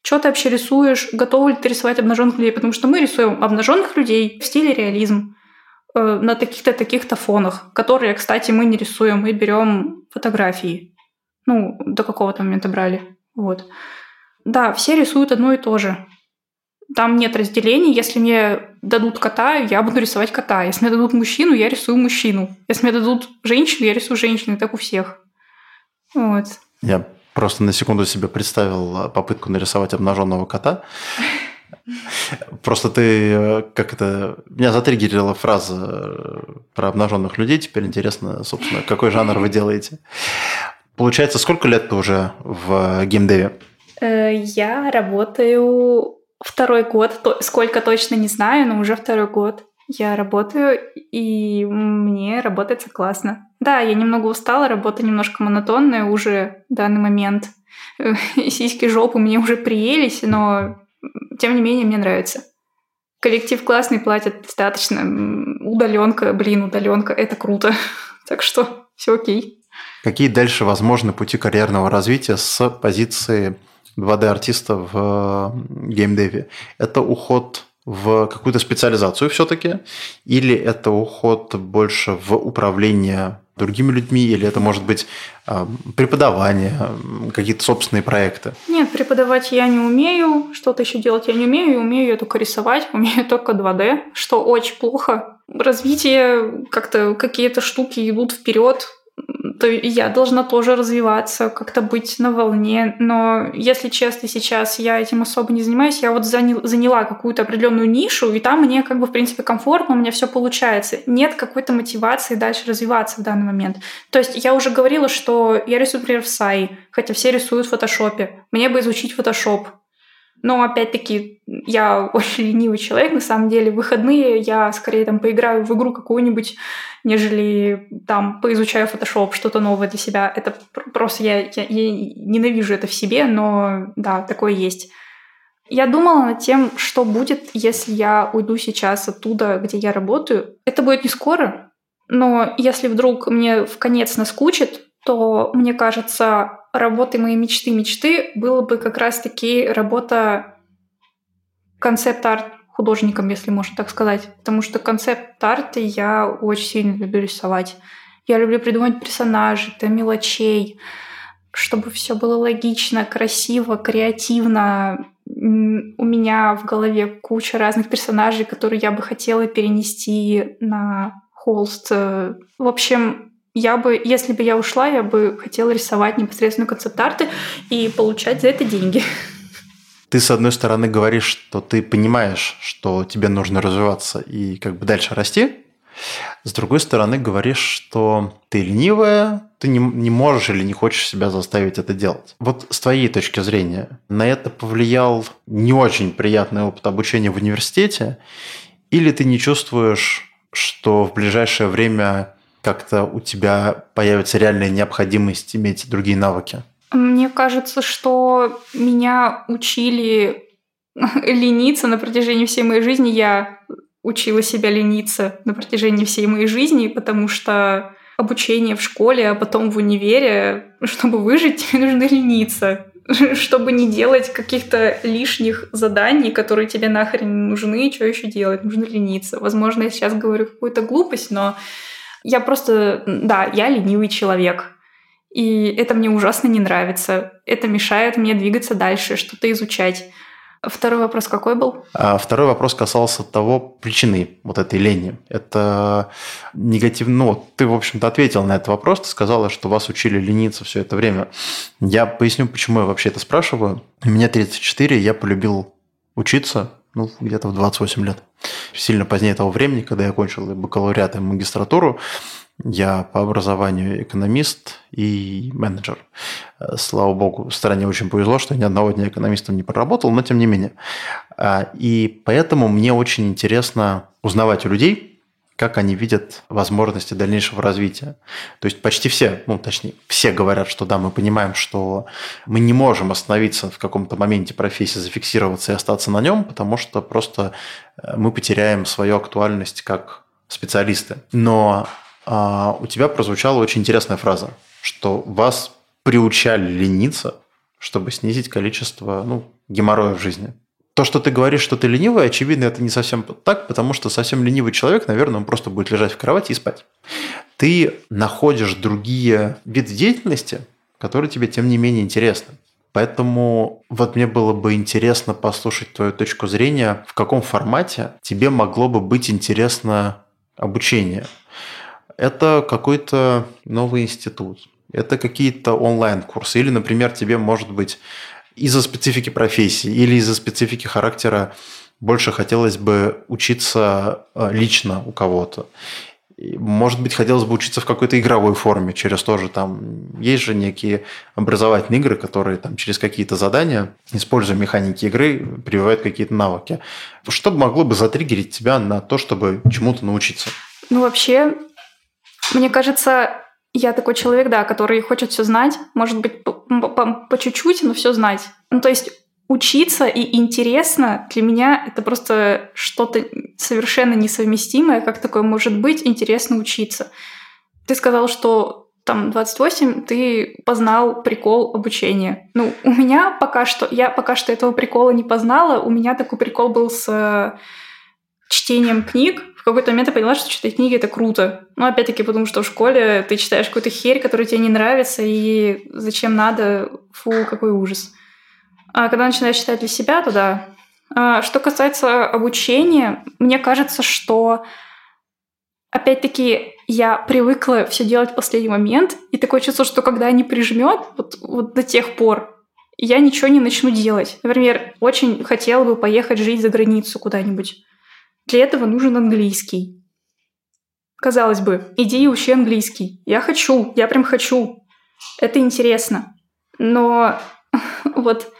что ты вообще рисуешь, готовы ли ты рисовать обнаженных людей, потому что мы рисуем обнаженных людей в стиле реализм. Э, на таких-то таких-то фонах, которые, кстати, мы не рисуем, мы берем фотографии. Ну, до какого-то момента брали. Вот. Да, все рисуют одно и то же. Там нет разделений. Если мне дадут кота, я буду рисовать кота. Если мне дадут мужчину, я рисую мужчину. Если мне дадут женщину, я рисую женщину. Так у всех. Вот. Я просто на секунду себе представил попытку нарисовать обнаженного кота. Просто ты, э, как это, меня затриггерила фраза э, про обнаженных людей. Теперь интересно, собственно, какой жанр вы делаете. Получается, сколько лет ты уже в геймдеве? Э, я работаю второй год. Сколько точно не знаю, но уже второй год я работаю, и мне работается классно. Да, я немного устала, работа немножко монотонная уже в данный момент. Сиськи жопу мне уже приелись, но тем не менее, мне нравится. Коллектив классный, платят достаточно. Удаленка, блин, удаленка, это круто. Так что все окей. Какие дальше возможны пути карьерного развития с позиции 2D-артиста в геймдеве? Это уход в какую-то специализацию все-таки? Или это уход больше в управление другими людьми, или это может быть э, преподавание, какие-то собственные проекты? Нет, преподавать я не умею, что-то еще делать я не умею, умею я только рисовать, умею только 2D, что очень плохо. Развитие, как-то какие-то штуки идут вперед, то я должна тоже развиваться, как-то быть на волне. Но, если честно, сейчас я этим особо не занимаюсь. Я вот заняла какую-то определенную нишу, и там мне как бы, в принципе, комфортно, у меня все получается. Нет какой-то мотивации дальше развиваться в данный момент. То есть я уже говорила, что я рисую, например, в Сай, хотя все рисуют в фотошопе. Мне бы изучить фотошоп. Но опять-таки я очень ленивый человек, на самом деле. В выходные я скорее там поиграю в игру какую-нибудь, нежели там поизучаю Photoshop, что-то новое для себя. Это просто я, я, я ненавижу это в себе, но да, такое есть. Я думала над тем, что будет, если я уйду сейчас оттуда, где я работаю. Это будет не скоро, но если вдруг мне в конец наскучит, то, мне кажется, работой моей мечты-мечты было бы как раз-таки работа концепт-арт художником, если можно так сказать. Потому что концепт-арты я очень сильно люблю рисовать. Я люблю придумать персонажей, до мелочей, чтобы все было логично, красиво, креативно, у меня в голове куча разных персонажей, которые я бы хотела перенести на холст. В общем, я бы, если бы я ушла, я бы хотела рисовать непосредственно концепт-арты и получать за это деньги. Ты, с одной стороны, говоришь, что ты понимаешь, что тебе нужно развиваться и как бы дальше расти, с другой стороны, говоришь, что ты ленивая, ты не, не можешь или не хочешь себя заставить это делать. Вот с твоей точки зрения, на это повлиял не очень приятный опыт обучения в университете, или ты не чувствуешь, что в ближайшее время как-то у тебя появится реальная необходимость иметь другие навыки? Мне кажется, что меня учили лениться на протяжении всей моей жизни. Я учила себя лениться на протяжении всей моей жизни, потому что обучение в школе, а потом в универе, чтобы выжить, тебе нужно лениться чтобы не делать каких-то лишних заданий, которые тебе нахрен не нужны, что еще делать? Нужно лениться. Возможно, я сейчас говорю какую-то глупость, но я просто, да, я ленивый человек. И это мне ужасно не нравится. Это мешает мне двигаться дальше, что-то изучать. Второй вопрос какой был? А второй вопрос касался того причины вот этой лени. Это негативно. Ну, ты, в общем-то, ответил на этот вопрос. Ты сказала, что вас учили лениться все это время. Я поясню, почему я вообще это спрашиваю. Мне 34, я полюбил учиться, ну, где-то в 28 лет. Сильно позднее того времени, когда я окончил бакалавриат и магистратуру, я по образованию экономист и менеджер. Слава богу, стране очень повезло, что я ни одного дня экономистом не проработал, но тем не менее. А, и поэтому мне очень интересно узнавать у людей, как они видят возможности дальнейшего развития. То есть почти все, ну точнее, все говорят, что да, мы понимаем, что мы не можем остановиться в каком-то моменте профессии, зафиксироваться и остаться на нем, потому что просто э, мы потеряем свою актуальность как специалисты. Но а, у тебя прозвучала очень интересная фраза, что вас приучали лениться, чтобы снизить количество ну, геморроя в жизни. То, что ты говоришь, что ты ленивый, очевидно, это не совсем так, потому что совсем ленивый человек, наверное, он просто будет лежать в кровати и спать. Ты находишь другие виды деятельности, которые тебе, тем не менее, интересны. Поэтому вот мне было бы интересно послушать твою точку зрения, в каком формате тебе могло бы быть интересно обучение это какой-то новый институт, это какие-то онлайн-курсы, или, например, тебе может быть из-за специфики профессии или из-за специфики характера больше хотелось бы учиться э, лично у кого-то. Может быть, хотелось бы учиться в какой-то игровой форме, через тоже там есть же некие образовательные игры, которые там через какие-то задания, используя механики игры, прививают какие-то навыки. Что могло бы затриггерить тебя на то, чтобы чему-то научиться? Ну, вообще, мне кажется, я такой человек, да, который хочет все знать, может быть, по, чуть-чуть, но все знать. Ну, то есть учиться и интересно для меня это просто что-то совершенно несовместимое, как такое может быть интересно учиться. Ты сказал, что там 28 ты познал прикол обучения. Ну, у меня пока что, я пока что этого прикола не познала, у меня такой прикол был с чтением книг, в какой-то момент я поняла, что читать книги — это круто. Ну, опять-таки, потому что в школе ты читаешь какую-то херь, которая тебе не нравится, и зачем надо, фу, какой ужас. А когда начинаешь читать для себя, то да. А что касается обучения, мне кажется, что опять-таки я привыкла все делать в последний момент, и такое чувство, что когда не прижмет, вот, вот до тех пор, я ничего не начну делать. Например, очень хотела бы поехать жить за границу куда-нибудь. Для этого нужен английский. Казалось бы, иди и учи английский. Я хочу, я прям хочу. Это интересно. Но вот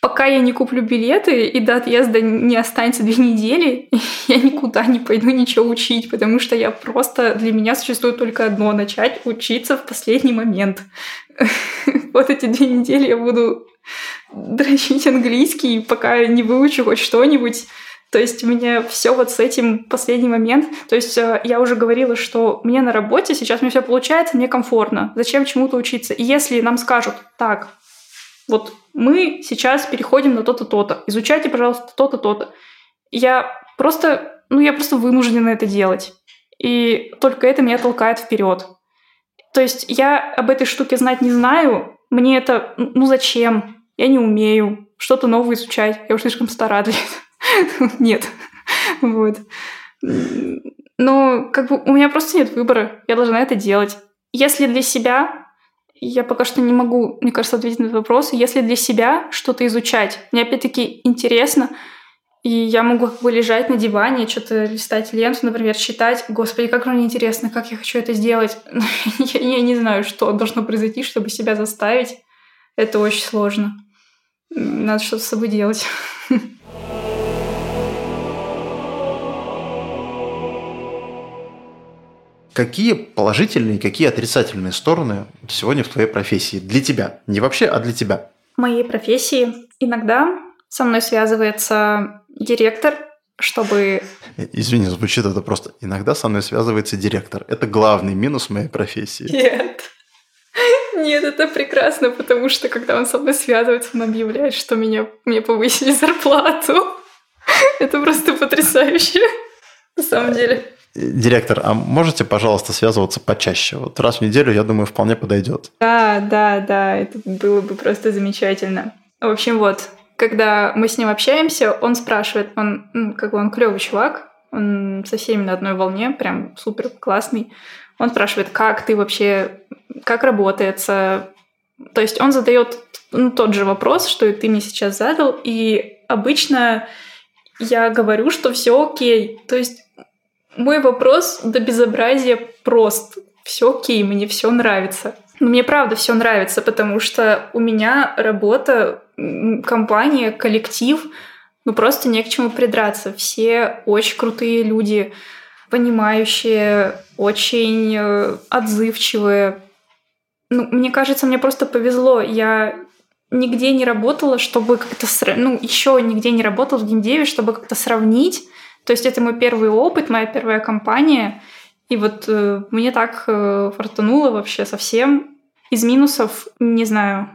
пока я не куплю билеты и до отъезда не останется две недели, я никуда не пойду ничего учить, потому что я просто для меня существует только одно — начать учиться в последний момент. Вот эти две недели я буду дрочить английский, пока не выучу хоть что-нибудь. То есть у меня все вот с этим последний момент. То есть э, я уже говорила, что мне на работе сейчас мне все получается, мне комфортно. Зачем чему-то учиться? И если нам скажут, так, вот мы сейчас переходим на то-то, то-то, изучайте, пожалуйста, то-то, то-то. Я просто, ну, я просто вынуждена это делать. И только это меня толкает вперед. То есть я об этой штуке знать не знаю, мне это, ну зачем? Я не умею что-то новое изучать, я уже слишком стара для этого. Нет. Вот. Но как бы у меня просто нет выбора, я должна это делать. Если для себя я пока что не могу, мне кажется, ответить на этот вопрос. Если для себя что-то изучать, мне опять-таки интересно, и я могу как бы лежать на диване, что-то листать ленту, например, читать. Господи, как мне интересно, как я хочу это сделать. я, я не знаю, что должно произойти, чтобы себя заставить. Это очень сложно. Надо что-то с собой делать. Какие положительные, какие отрицательные стороны сегодня в твоей профессии? Для тебя. Не вообще, а для тебя. В моей профессии иногда со мной связывается директор, чтобы... Извини, звучит это просто. Иногда со мной связывается директор. Это главный минус моей профессии. Нет. Нет, это прекрасно, потому что когда он со мной связывается, он объявляет, что меня, мне повысили зарплату. Это просто потрясающе, на самом деле. Директор, а можете, пожалуйста, связываться почаще? Вот раз в неделю, я думаю, вполне подойдет. Да, да, да, это было бы просто замечательно. В общем, вот, когда мы с ним общаемся, он спрашивает, он, ну, как бы он клевый чувак, он со всеми на одной волне, прям супер классный. Он спрашивает, как ты вообще, как работается. То есть он задает ну, тот же вопрос, что и ты мне сейчас задал, и обычно я говорю, что все окей. То есть мой вопрос до безобразия прост. Все окей, мне все нравится. Но мне правда все нравится, потому что у меня работа, компания, коллектив, ну просто не к чему придраться. Все очень крутые люди, понимающие, очень э, отзывчивые. Ну, мне кажется, мне просто повезло. Я нигде не работала, чтобы как-то... Ну, еще нигде не работала в геймдеве, чтобы как-то сравнить то есть это мой первый опыт, моя первая компания. И вот э, мне так э, фартануло вообще совсем. Из минусов, не знаю.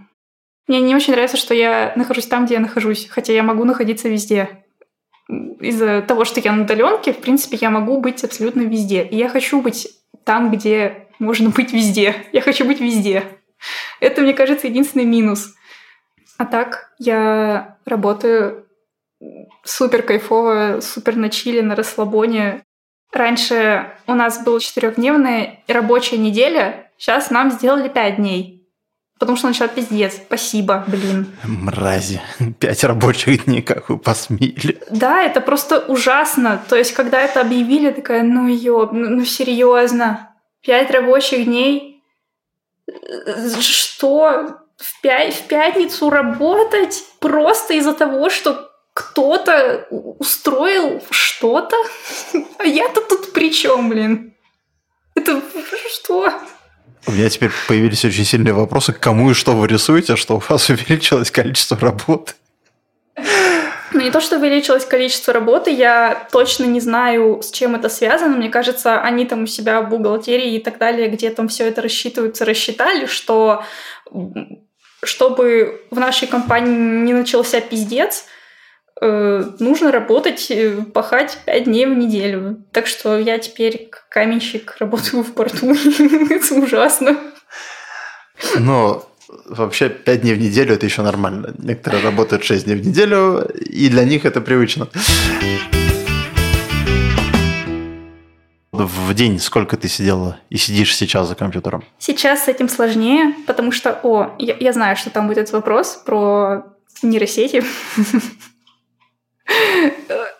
Мне не очень нравится, что я нахожусь там, где я нахожусь, хотя я могу находиться везде. Из-за того, что я на удаленке, в принципе, я могу быть абсолютно везде. И я хочу быть там, где можно быть везде. Я хочу быть везде. Это, мне кажется, единственный минус. А так, я работаю супер кайфово, супер на чили, на расслабоне. Раньше у нас была четырехдневная рабочая неделя, сейчас нам сделали пять дней. Потому что начала пиздец. Спасибо, блин. Мрази. Пять рабочих дней, как вы посмели. Да, это просто ужасно. То есть, когда это объявили, такая, ну ёб, ну, ну серьезно. Пять рабочих дней? Что? В, пя- в пятницу работать? Просто из-за того, что кто-то устроил что-то, а я-то тут при чем, блин? Это что? У меня теперь появились очень сильные вопросы, кому и что вы рисуете, что у вас увеличилось количество работы. Ну, не то, что увеличилось количество работы, я точно не знаю, с чем это связано. Мне кажется, они там у себя в бухгалтерии и так далее, где там все это рассчитывается, рассчитали, что чтобы в нашей компании не начался пиздец, нужно работать, э, пахать пять дней в неделю. Так что я теперь каменщик, работаю в порту. Это ужасно. Но вообще пять дней в неделю это еще нормально. Некоторые работают шесть дней в неделю, и для них это привычно. В день сколько ты сидела и сидишь сейчас за компьютером? Сейчас с этим сложнее, потому что, о, я, я знаю, что там будет вопрос про нейросети.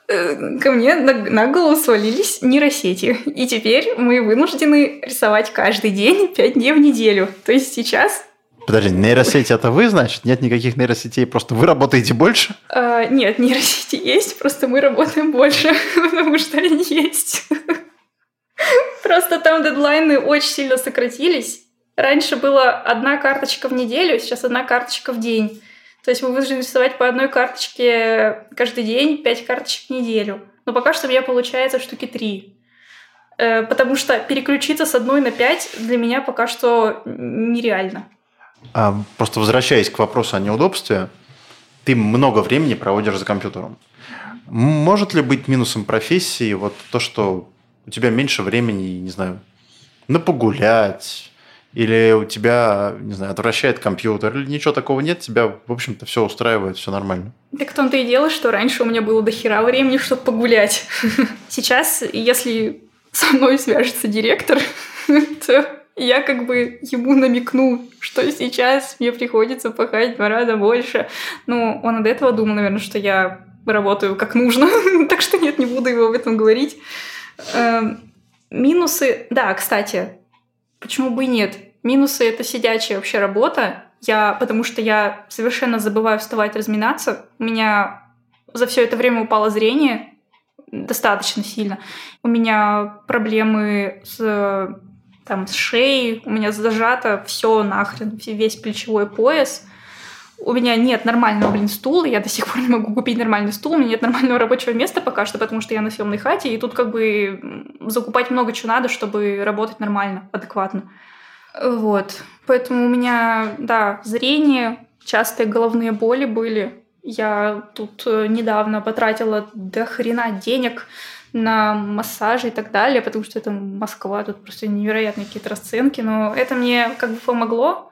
ко мне на, на голову свалились нейросети. И теперь мы вынуждены рисовать каждый день, пять дней в неделю. То есть сейчас Подожди, нейросети это вы, значит? Нет никаких нейросетей, просто вы работаете больше? А, нет, нейросети есть, просто мы работаем больше, потому что они есть. Просто там дедлайны очень сильно сократились. Раньше была одна карточка в неделю, сейчас одна карточка в день. То есть мы вынуждены рисовать по одной карточке каждый день, пять карточек в неделю. Но пока что у меня получается штуки три. Э, потому что переключиться с одной на пять для меня пока что нереально. А, просто возвращаясь к вопросу о неудобстве, ты много времени проводишь за компьютером. Может ли быть минусом профессии вот то, что у тебя меньше времени, не знаю, на погулять, или у тебя, не знаю, отвращает компьютер, или ничего такого нет, тебя, в общем-то, все устраивает, все нормально. Так в том-то и дело, что раньше у меня было до хера времени, чтобы погулять. Сейчас, если со мной свяжется директор, то я как бы ему намекну, что сейчас мне приходится пахать два раза больше. Ну, он от этого думал, наверное, что я работаю как нужно, так что нет, не буду его об этом говорить. Эм, минусы, да, кстати, почему бы и нет? Минусы — это сидячая вообще работа, я, потому что я совершенно забываю вставать, разминаться. У меня за все это время упало зрение достаточно сильно. У меня проблемы с там с шеей, у меня зажато все нахрен, весь плечевой пояс. У меня нет нормального, блин, стула, я до сих пор не могу купить нормальный стул, у меня нет нормального рабочего места пока что, потому что я на съемной хате, и тут как бы закупать много чего надо, чтобы работать нормально, адекватно. Вот. Поэтому у меня, да, зрение, частые головные боли были. Я тут э, недавно потратила до хрена денег на массажи и так далее, потому что это Москва, тут просто невероятные какие-то расценки, но это мне как бы помогло.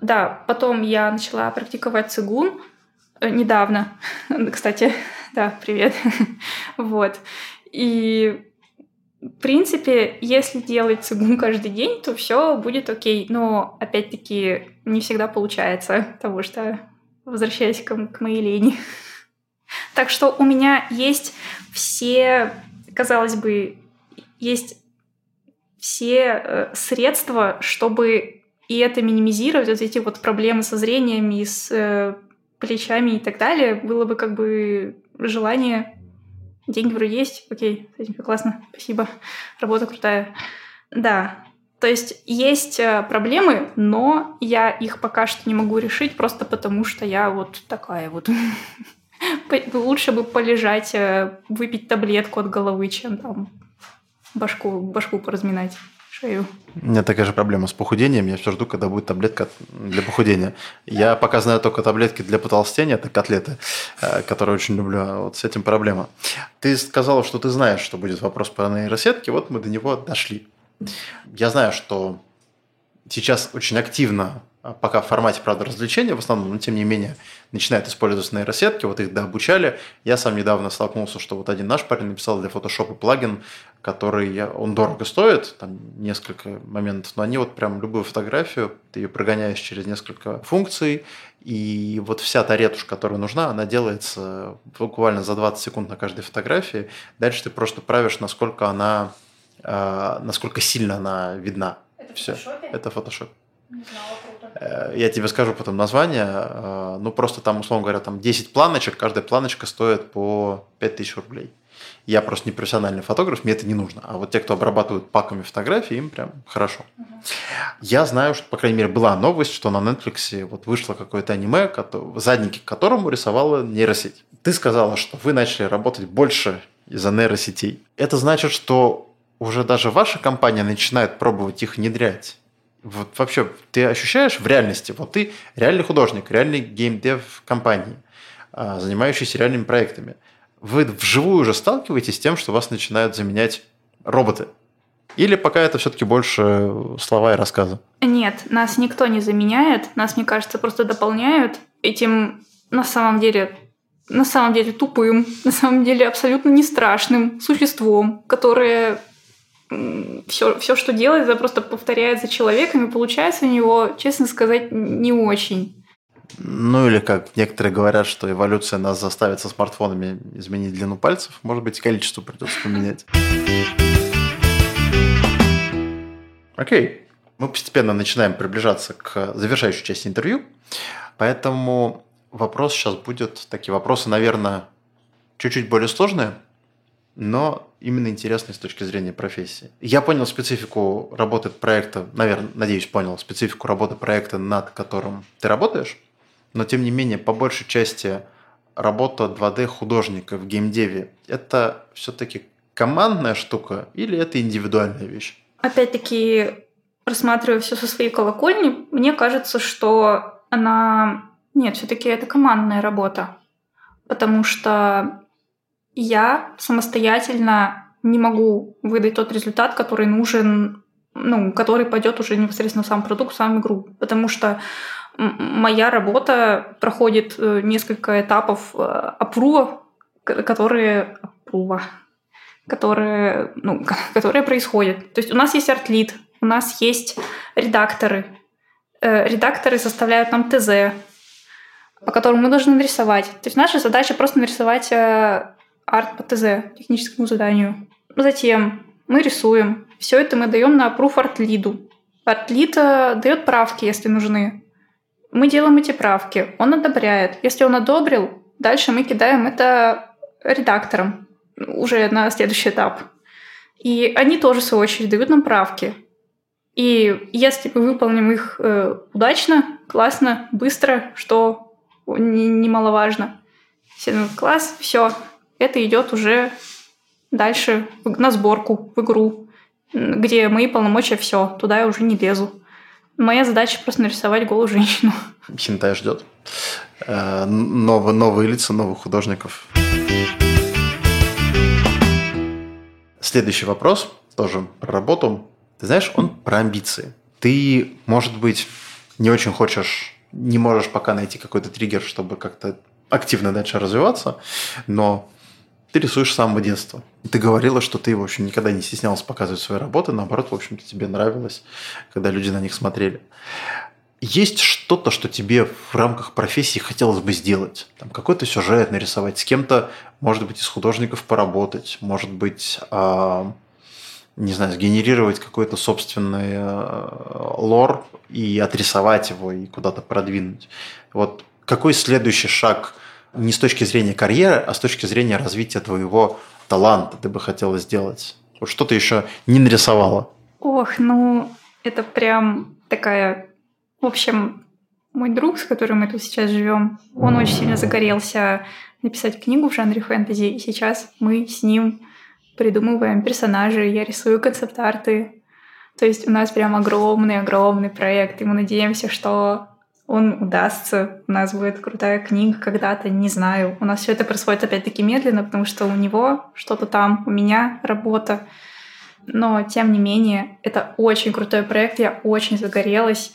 Да, потом я начала практиковать цигун э, недавно, кстати, да, привет, вот. И в принципе, если делать цигун каждый день, то все будет окей. Но опять-таки не всегда получается, потому что возвращаясь к, к моей лени. Так что у меня есть все, казалось бы, есть все э, средства, чтобы и это минимизировать, вот эти вот проблемы со зрением и с э, плечами и так далее, было бы как бы желание. Деньги вроде есть, окей, с этим классно, спасибо, работа крутая. Да, то есть есть э, проблемы, но я их пока что не могу решить просто потому, что я вот такая вот. Лучше бы полежать, э, выпить таблетку от головы, чем там башку, башку поразминать шею. У меня такая же проблема с похудением. Я все жду, когда будет таблетка для похудения. Я пока знаю только таблетки для потолстения, это котлеты, э, которые очень люблю. А вот с этим проблема. Ты сказала, что ты знаешь, что будет вопрос по нейросетке. Вот мы до него дошли. Я знаю, что сейчас очень активно пока в формате, правда, развлечения в основном, но тем не менее начинают использоваться нейросетки, вот их дообучали. Я сам недавно столкнулся, что вот один наш парень написал для Photoshop плагин, который, он дорого стоит, там несколько моментов, но они вот прям любую фотографию, ты ее прогоняешь через несколько функций, и вот вся та ретушь, которая нужна, она делается буквально за 20 секунд на каждой фотографии. Дальше ты просто правишь, насколько она, э, насколько сильно она видна. Это Все. Это Photoshop. Не знала, Э, я тебе скажу потом название. Э, ну, просто там, условно говоря, там 10 планочек, каждая планочка стоит по 5000 рублей. Я просто не профессиональный фотограф, мне это не нужно. А вот те, кто обрабатывают паками фотографии, им прям хорошо. Угу. Я знаю, что, по крайней мере, была новость, что на Netflix вот вышло какое-то аниме, задники к которому рисовала нейросеть. Ты сказала, что вы начали работать больше из-за нейросетей. Это значит, что уже даже ваша компания начинает пробовать их внедрять вот вообще ты ощущаешь в реальности, вот ты реальный художник, реальный геймдев компании, а, занимающийся реальными проектами. Вы вживую уже сталкиваетесь с тем, что вас начинают заменять роботы? Или пока это все-таки больше слова и рассказы? Нет, нас никто не заменяет, нас, мне кажется, просто дополняют этим на самом деле на самом деле тупым, на самом деле абсолютно не страшным существом, которое все, все, что делает, это просто повторяет за человеком, и получается у него, честно сказать, не очень. Ну или как некоторые говорят, что эволюция нас заставит со смартфонами изменить длину пальцев, может быть, количество придется поменять. Окей. Мы постепенно начинаем приближаться к завершающей части интервью, поэтому вопрос сейчас будет, такие вопросы, наверное, чуть-чуть более сложные, но именно интересные с точки зрения профессии. Я понял специфику работы проекта, наверное, надеюсь, понял специфику работы проекта, над которым ты работаешь, но тем не менее, по большей части работа 2D художника в геймдеве – это все-таки командная штука или это индивидуальная вещь? Опять-таки, рассматривая все со своей колокольни, мне кажется, что она... Нет, все-таки это командная работа. Потому что я самостоятельно не могу выдать тот результат, который нужен, ну, который пойдет уже непосредственно в сам продукт, в сам игру. Потому что моя работа проходит э, несколько этапов опрува, э, которые... Опрува, которые, ну, которые происходят. То есть у нас есть артлит, у нас есть редакторы. Э, редакторы составляют нам ТЗ, по которому мы должны нарисовать. То есть наша задача просто нарисовать арт по ТЗ, техническому заданию. Затем мы рисуем. Все это мы даем на approve артлиду. Артлид дает правки, если нужны. Мы делаем эти правки, он одобряет. Если он одобрил, дальше мы кидаем это редакторам уже на следующий этап. И они тоже, в свою очередь, дают нам правки. И если мы выполним их э, удачно, классно, быстро, что немаловажно, класс, все, это идет уже дальше на сборку, в игру, где мои полномочия все, туда я уже не лезу. Моя задача просто нарисовать голую женщину. Хинтай ждет. Э, новые, новые лица, новых художников. Следующий вопрос, тоже про работу. Ты знаешь, он про амбиции. Ты, может быть, не очень хочешь, не можешь пока найти какой-то триггер, чтобы как-то активно дальше развиваться, но ты рисуешь с самого детства. Ты говорила, что ты, в общем, никогда не стеснялась показывать свои работы, наоборот, в общем-то, тебе нравилось, когда люди на них смотрели. Есть что-то, что тебе в рамках профессии хотелось бы сделать? Там какой-то сюжет нарисовать, с кем-то, может быть, из художников поработать, может быть, э, не знаю, сгенерировать какой-то собственный э, лор и отрисовать его и куда-то продвинуть. Вот какой следующий шаг – не с точки зрения карьеры, а с точки зрения развития твоего таланта ты бы хотела сделать? Вот что ты еще не нарисовала? Ох, ну это прям такая... В общем, мой друг, с которым мы тут сейчас живем, он очень сильно загорелся написать книгу в жанре фэнтези, и сейчас мы с ним придумываем персонажей, я рисую концепт-арты. То есть у нас прям огромный-огромный проект, и мы надеемся, что он удастся, у нас будет крутая книга когда-то, не знаю. У нас все это происходит опять-таки медленно, потому что у него что-то там, у меня работа. Но, тем не менее, это очень крутой проект, я очень загорелась.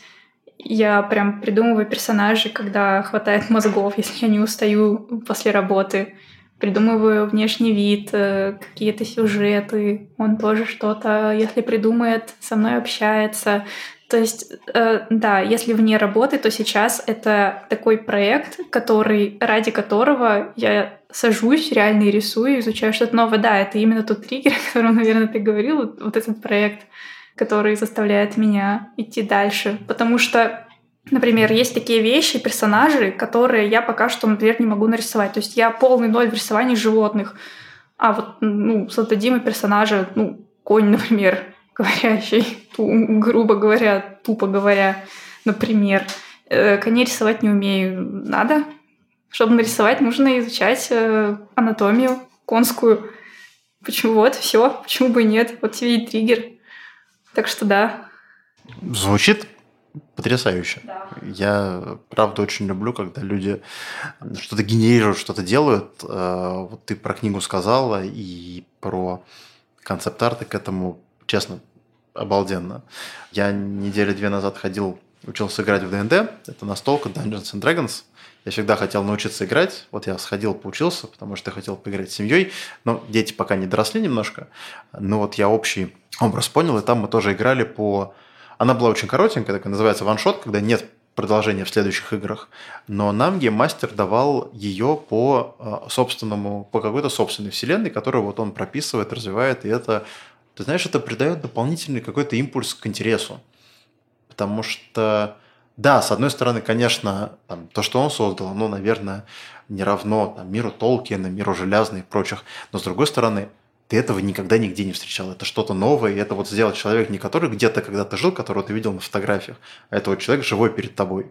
Я прям придумываю персонажей, когда хватает мозгов, если я не устаю после работы. Придумываю внешний вид, э, какие-то сюжеты. Он тоже что-то, если придумает, со мной общается. То есть, э, да, если вне работы, то сейчас это такой проект, который, ради которого я сажусь, реально рисую, изучаю что-то новое. Да, это именно тот триггер, о котором, наверное, ты говорил, вот этот проект, который заставляет меня идти дальше. Потому что Например, есть такие вещи, персонажи, которые я пока что, например, не могу нарисовать. То есть я полный ноль в рисовании животных. А вот, ну, создадим персонажа, ну, конь, например, говорящий, грубо говоря, тупо говоря, например. Э, коней рисовать не умею. Надо. Чтобы нарисовать, нужно изучать э, анатомию конскую. Почему вот, все, почему бы и нет? Вот тебе и триггер. Так что да. Звучит потрясающе. Да. Я, правда, очень люблю, когда люди что-то генерируют, что-то делают. Э, вот ты про книгу сказала и про концепт-арты к этому честно, обалденно. Я недели две назад ходил, учился играть в ДНД. Это настолка Dungeons and Dragons. Я всегда хотел научиться играть. Вот я сходил, поучился, потому что я хотел поиграть с семьей. Но дети пока не доросли немножко. Но вот я общий образ понял, и там мы тоже играли по... Она была очень коротенькая, такая называется ваншот, когда нет продолжения в следующих играх. Но нам гейммастер давал ее по э, собственному, по какой-то собственной вселенной, которую вот он прописывает, развивает, и это ты знаешь, это придает дополнительный какой-то импульс к интересу. потому что, да, с одной стороны, конечно, там, то, что он создал, оно, наверное, не равно там, миру Толкина, миру Железной и прочих, но с другой стороны, ты этого никогда нигде не встречал. Это что-то новое, и это вот сделал человек не который где-то когда-то жил, которого ты видел на фотографиях, а это вот человек живой перед тобой.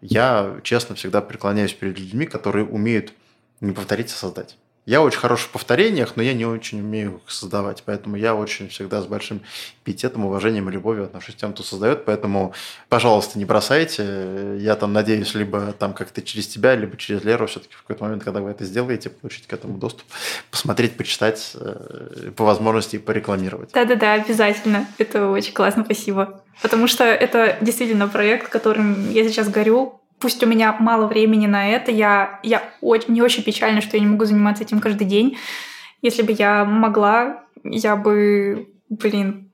Я, честно, всегда преклоняюсь перед людьми, которые умеют не повторить, а создать. Я очень хорош в повторениях, но я не очень умею их создавать. Поэтому я очень всегда с большим пиететом, уважением и любовью отношусь к тем, кто создает. Поэтому, пожалуйста, не бросайте. Я там надеюсь, либо там как-то через тебя, либо через Леру все-таки в какой-то момент, когда вы это сделаете, получить к этому доступ, посмотреть, почитать, э, по возможности порекламировать. Да-да-да, обязательно. Это очень классно, спасибо. Потому что это действительно проект, которым я сейчас горю, пусть у меня мало времени на это, я, я очень, мне очень печально, что я не могу заниматься этим каждый день. Если бы я могла, я бы, блин,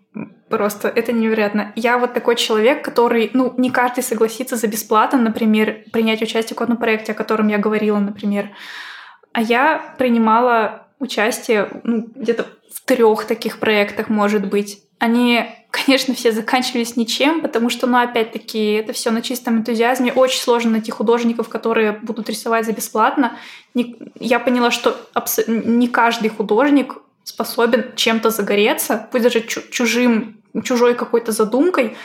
просто это невероятно. Я вот такой человек, который, ну, не каждый согласится за бесплатно, например, принять участие в одном проекте, о котором я говорила, например. А я принимала участие, ну, где-то в трех таких проектах, может быть. Они конечно, все заканчивались ничем, потому что, ну, опять-таки, это все на чистом энтузиазме. Очень сложно найти художников, которые будут рисовать за бесплатно. Я поняла, что не каждый художник способен чем-то загореться, пусть даже чужим, чужой какой-то задумкой.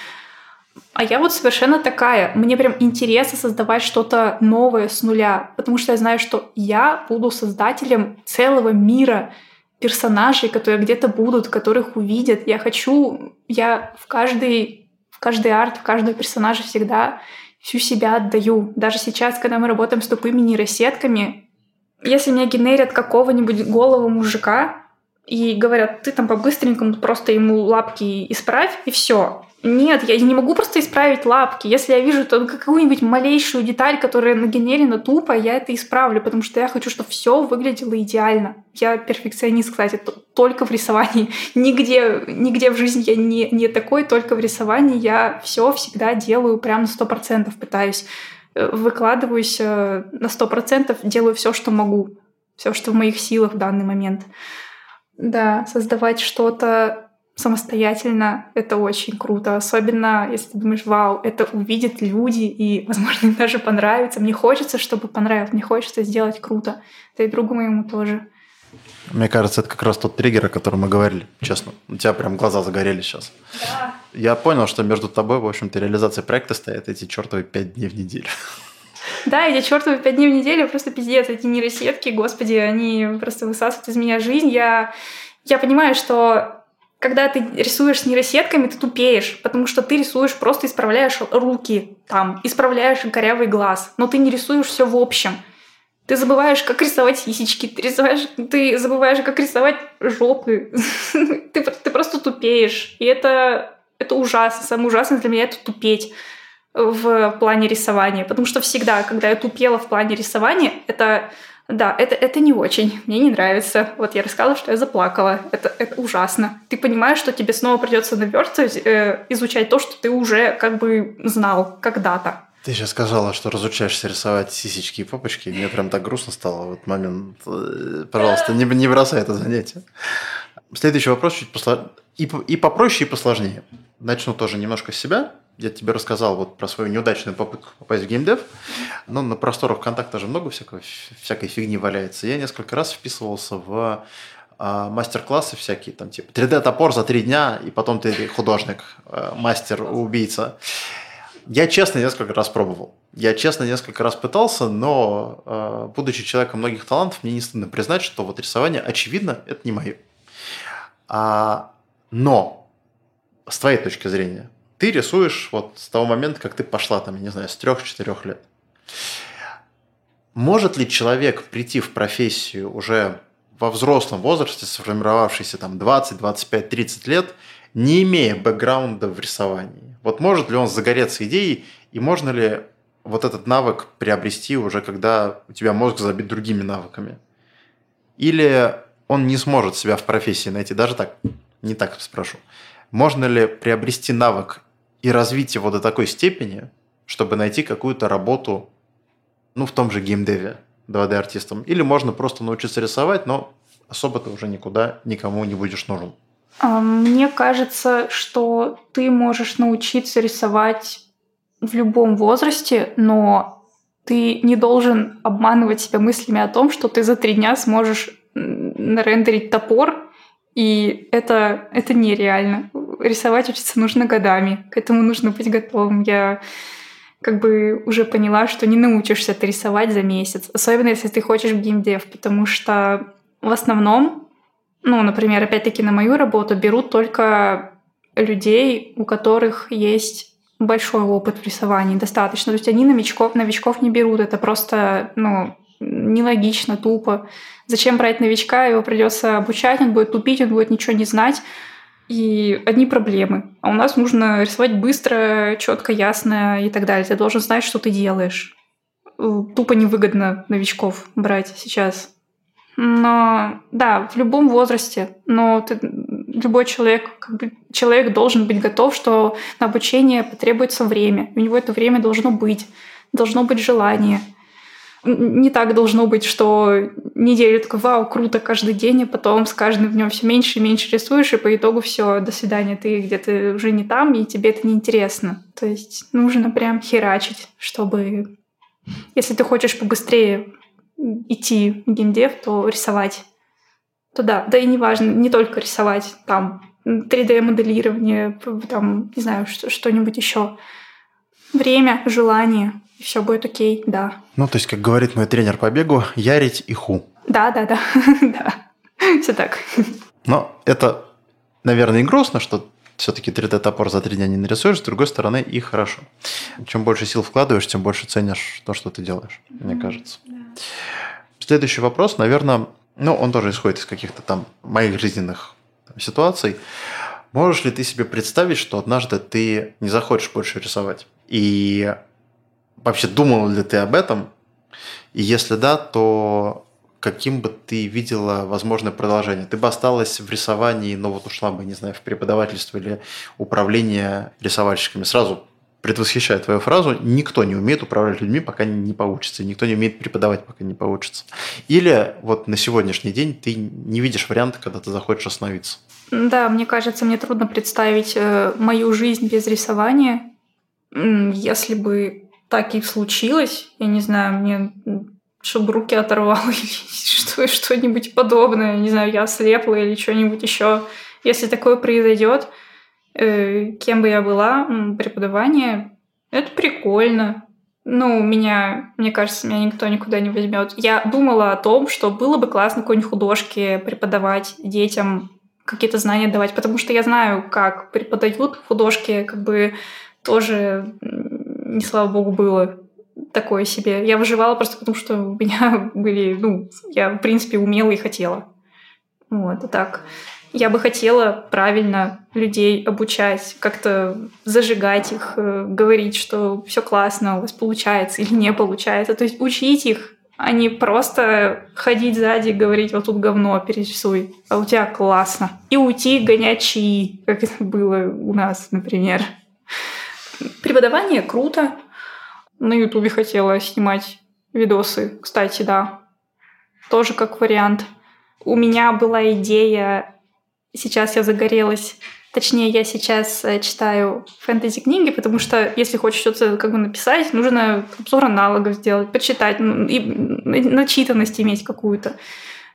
А я вот совершенно такая. Мне прям интересно создавать что-то новое с нуля, потому что я знаю, что я буду создателем целого мира — персонажей, которые где-то будут, которых увидят. Я хочу, я в каждый, в каждый арт, в каждого персонажа всегда всю себя отдаю. Даже сейчас, когда мы работаем с тупыми нейросетками, если мне генерят какого-нибудь голого мужика и говорят, ты там по-быстренькому просто ему лапки исправь, и все. Нет, я не могу просто исправить лапки. Если я вижу какую-нибудь малейшую деталь, которая нагенерена тупо, я это исправлю, потому что я хочу, чтобы все выглядело идеально. Я перфекционист, кстати, только в рисовании. Нигде, нигде в жизни я не, не такой, только в рисовании я все всегда делаю прям на сто процентов пытаюсь. Э, выкладываюсь э, на сто процентов, делаю все, что могу, все, что в моих силах в данный момент. Да, создавать что-то самостоятельно, это очень круто. Особенно, если ты думаешь, вау, это увидят люди, и, возможно, им даже понравится. Мне хочется, чтобы понравилось, мне хочется сделать круто. Да и другу моему тоже. Мне кажется, это как раз тот триггер, о котором мы говорили, честно. У тебя прям глаза загорели сейчас. Да. Я понял, что между тобой, в общем-то, реализация проекта стоят эти чертовы пять дней в неделю. Да, эти чертовы пять дней в неделю просто пиздец. Эти нейросетки, господи, они просто высасывают из меня жизнь. Я, я понимаю, что когда ты рисуешь с нейросетками, ты тупеешь, потому что ты рисуешь, просто исправляешь руки, там, исправляешь корявый глаз, но ты не рисуешь все в общем. Ты забываешь, как рисовать сисечки, ты, рисуешь, ты забываешь, как рисовать жопы. ты, ты просто тупеешь. И это, это ужасно. Самое ужасное для меня — это тупеть в плане рисования. Потому что всегда, когда я тупела в плане рисования, это да, это, это не очень. Мне не нравится. Вот я рассказала, что я заплакала. Это, это ужасно. Ты понимаешь, что тебе снова придется наверстывать, э, изучать то, что ты уже как бы знал когда-то. Ты сейчас сказала, что разучаешься рисовать сисечки и попочки. Мне прям так грустно стало в этот момент. Э, пожалуйста, не, не бросай это занятие. Следующий вопрос чуть посложнее. И, и попроще, и посложнее. Начну тоже немножко с себя я тебе рассказал вот про свою неудачную попытку попасть в геймдев. Но на просторах ВКонтакте же много всякой, всякой фигни валяется. Я несколько раз вписывался в а, мастер-классы всякие, там типа 3D-топор за три дня, и потом ты художник, а, мастер, убийца. Я честно несколько раз пробовал. Я честно несколько раз пытался, но, а, будучи человеком многих талантов, мне не стыдно признать, что вот рисование, очевидно, это не мое. А, но, с твоей точки зрения, ты рисуешь вот с того момента, как ты пошла там, я не знаю, с трех-четырех лет. Может ли человек прийти в профессию уже во взрослом возрасте, сформировавшийся там 20, 25, 30 лет, не имея бэкграунда в рисовании? Вот может ли он загореться идеей, и можно ли вот этот навык приобрести уже, когда у тебя мозг забит другими навыками? Или он не сможет себя в профессии найти? Даже так, не так спрошу. Можно ли приобрести навык и развить его до такой степени, чтобы найти какую-то работу, ну, в том же геймдеве 2D-артистом. Или можно просто научиться рисовать, но особо ты уже никуда никому не будешь нужен. А, мне кажется, что ты можешь научиться рисовать в любом возрасте, но ты не должен обманывать себя мыслями о том, что ты за три дня сможешь нарендерить топор, и это, это нереально. Рисовать учиться нужно годами, к этому нужно быть готовым. Я как бы уже поняла, что не научишься ты рисовать за месяц, особенно если ты хочешь в геймдев, потому что в основном, ну, например, опять-таки на мою работу берут только людей, у которых есть большой опыт в рисовании, достаточно. То есть они новичков, новичков не берут, это просто, ну, нелогично, тупо. Зачем брать новичка, его придется обучать, он будет тупить, он будет ничего не знать. И одни проблемы. А у нас нужно рисовать быстро, четко, ясно и так далее. Ты должен знать, что ты делаешь. Тупо невыгодно новичков брать сейчас. Но да, в любом возрасте. Но ты, любой человек, как бы, человек должен быть готов, что на обучение потребуется время. У него это время должно быть. Должно быть желание не так должно быть, что неделю такой, вау, круто каждый день, а потом с каждым днем все меньше и меньше рисуешь, и по итогу все, до свидания, ты где-то уже не там, и тебе это неинтересно. То есть нужно прям херачить, чтобы... Если ты хочешь побыстрее идти в геймдев, то рисовать. То да, да и неважно, не только рисовать, там 3D-моделирование, там, не знаю, что-нибудь еще. Время, желание, и все будет окей, да. Ну, то есть, как говорит мой тренер по бегу, ярить и ху. Да, да, да, да. Все так. Но это, наверное, и грустно, что все-таки 3D-топор за три дня не нарисуешь, с другой стороны, и хорошо. Чем больше сил вкладываешь, тем больше ценишь то, что ты делаешь, мне кажется. Следующий вопрос, наверное, ну, он тоже исходит из каких-то там моих жизненных там, ситуаций. Можешь ли ты себе представить, что однажды ты не захочешь больше рисовать? И вообще думал ли ты об этом? И если да, то каким бы ты видела возможное продолжение? Ты бы осталась в рисовании, но вот ушла бы, не знаю, в преподавательство или управление рисовальщиками. Сразу предвосхищаю твою фразу, никто не умеет управлять людьми, пока не получится, никто не умеет преподавать, пока не получится. Или вот на сегодняшний день ты не видишь варианта, когда ты захочешь остановиться. Да, мне кажется, мне трудно представить э, мою жизнь без рисования. Если бы так и случилось. Я не знаю, мне чтобы руки оторвало или что-нибудь подобное. Не знаю, я ослепла или что-нибудь еще. Если такое произойдет, э, кем бы я была, преподавание, это прикольно. Ну, меня, мне кажется, меня никто никуда не возьмет. Я думала о том, что было бы классно какой-нибудь художке преподавать детям какие-то знания давать, потому что я знаю, как преподают художки, как бы тоже не слава богу, было такое себе. Я выживала просто потому, что у меня были, ну, я, в принципе, умела и хотела. Вот, а так. Я бы хотела правильно людей обучать, как-то зажигать их, э, говорить, что все классно, у вас получается или не получается. То есть учить их, а не просто ходить сзади и говорить, вот тут говно, перерисуй, а у тебя классно. И уйти гонять чаи, как это было у нас, например. Преподавание круто. На Ютубе хотела снимать видосы, кстати, да. Тоже как вариант. У меня была идея, сейчас я загорелась, точнее, я сейчас э, читаю фэнтези-книги, потому что если хочешь что-то как бы написать, нужно обзор аналогов сделать, почитать, и начитанность иметь какую-то.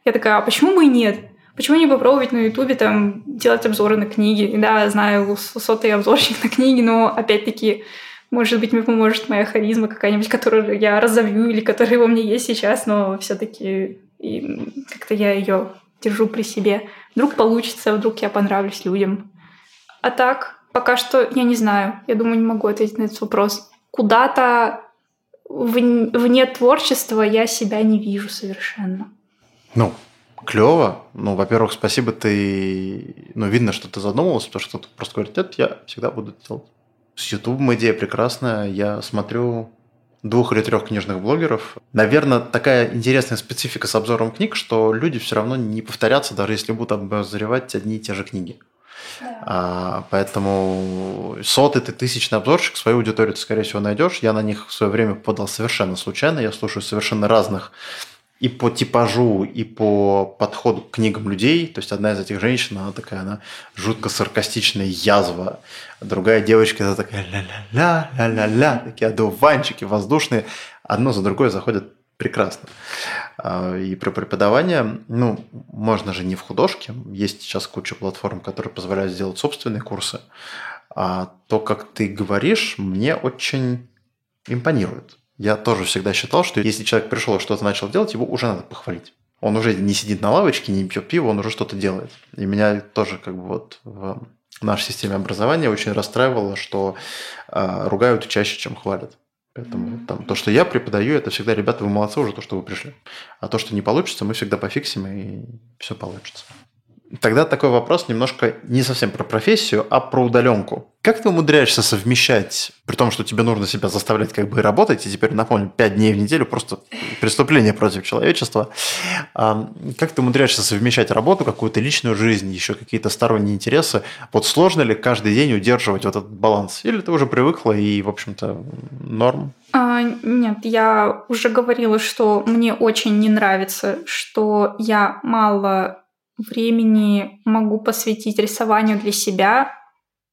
Я такая, а почему бы и нет? Почему не попробовать на Ютубе там делать обзоры на книги? Да, знаю, сотый обзорщик на книги, но опять-таки, может быть, мне поможет моя харизма какая-нибудь, которую я разовью или которая во мне есть сейчас, но все-таки как-то я ее держу при себе. Вдруг получится, вдруг я понравлюсь людям. А так, пока что я не знаю. Я думаю, не могу ответить на этот вопрос. Куда-то вне творчества я себя не вижу совершенно. Ну, клево. Ну, во-первых, спасибо, ты... Ну, видно, что ты задумывался, потому что кто-то просто говорит, нет, я всегда буду делать. С YouTube идея прекрасная. Я смотрю двух или трех книжных блогеров. Наверное, такая интересная специфика с обзором книг, что люди все равно не повторятся, даже если будут обозревать одни и те же книги. Да. А, поэтому сотый ты тысячный обзорщик, свою аудиторию ты, скорее всего, найдешь. Я на них в свое время подал совершенно случайно. Я слушаю совершенно разных и по типажу, и по подходу к книгам людей. То есть одна из этих женщин, она такая, она жутко саркастичная язва. Другая девочка, это такая ля-ля-ля, ля-ля-ля, такие одуванчики воздушные. Одно за другое заходят прекрасно. А, и про преподавание, ну, можно же не в художке. Есть сейчас куча платформ, которые позволяют сделать собственные курсы. А то, как ты говоришь, мне очень импонирует. Я тоже всегда считал, что если человек пришел и что-то начал делать, его уже надо похвалить. Он уже не сидит на лавочке, не пьет пиво, он уже что-то делает. И меня тоже как бы вот в нашей системе образования очень расстраивало, что э, ругают чаще, чем хвалят. Поэтому там, то, что я преподаю, это всегда, ребята, вы молодцы уже, то, что вы пришли. А то, что не получится, мы всегда пофиксим, и все получится. Тогда такой вопрос немножко не совсем про профессию, а про удаленку. Как ты умудряешься совмещать, при том, что тебе нужно себя заставлять как бы работать, и теперь, напомню, 5 дней в неделю просто преступление против человечества. Как ты умудряешься совмещать работу, какую-то личную жизнь, еще какие-то сторонние интересы? Вот сложно ли каждый день удерживать вот этот баланс? Или ты уже привыкла и, в общем-то, норм? А, нет, я уже говорила, что мне очень не нравится, что я мало времени могу посвятить рисованию для себя.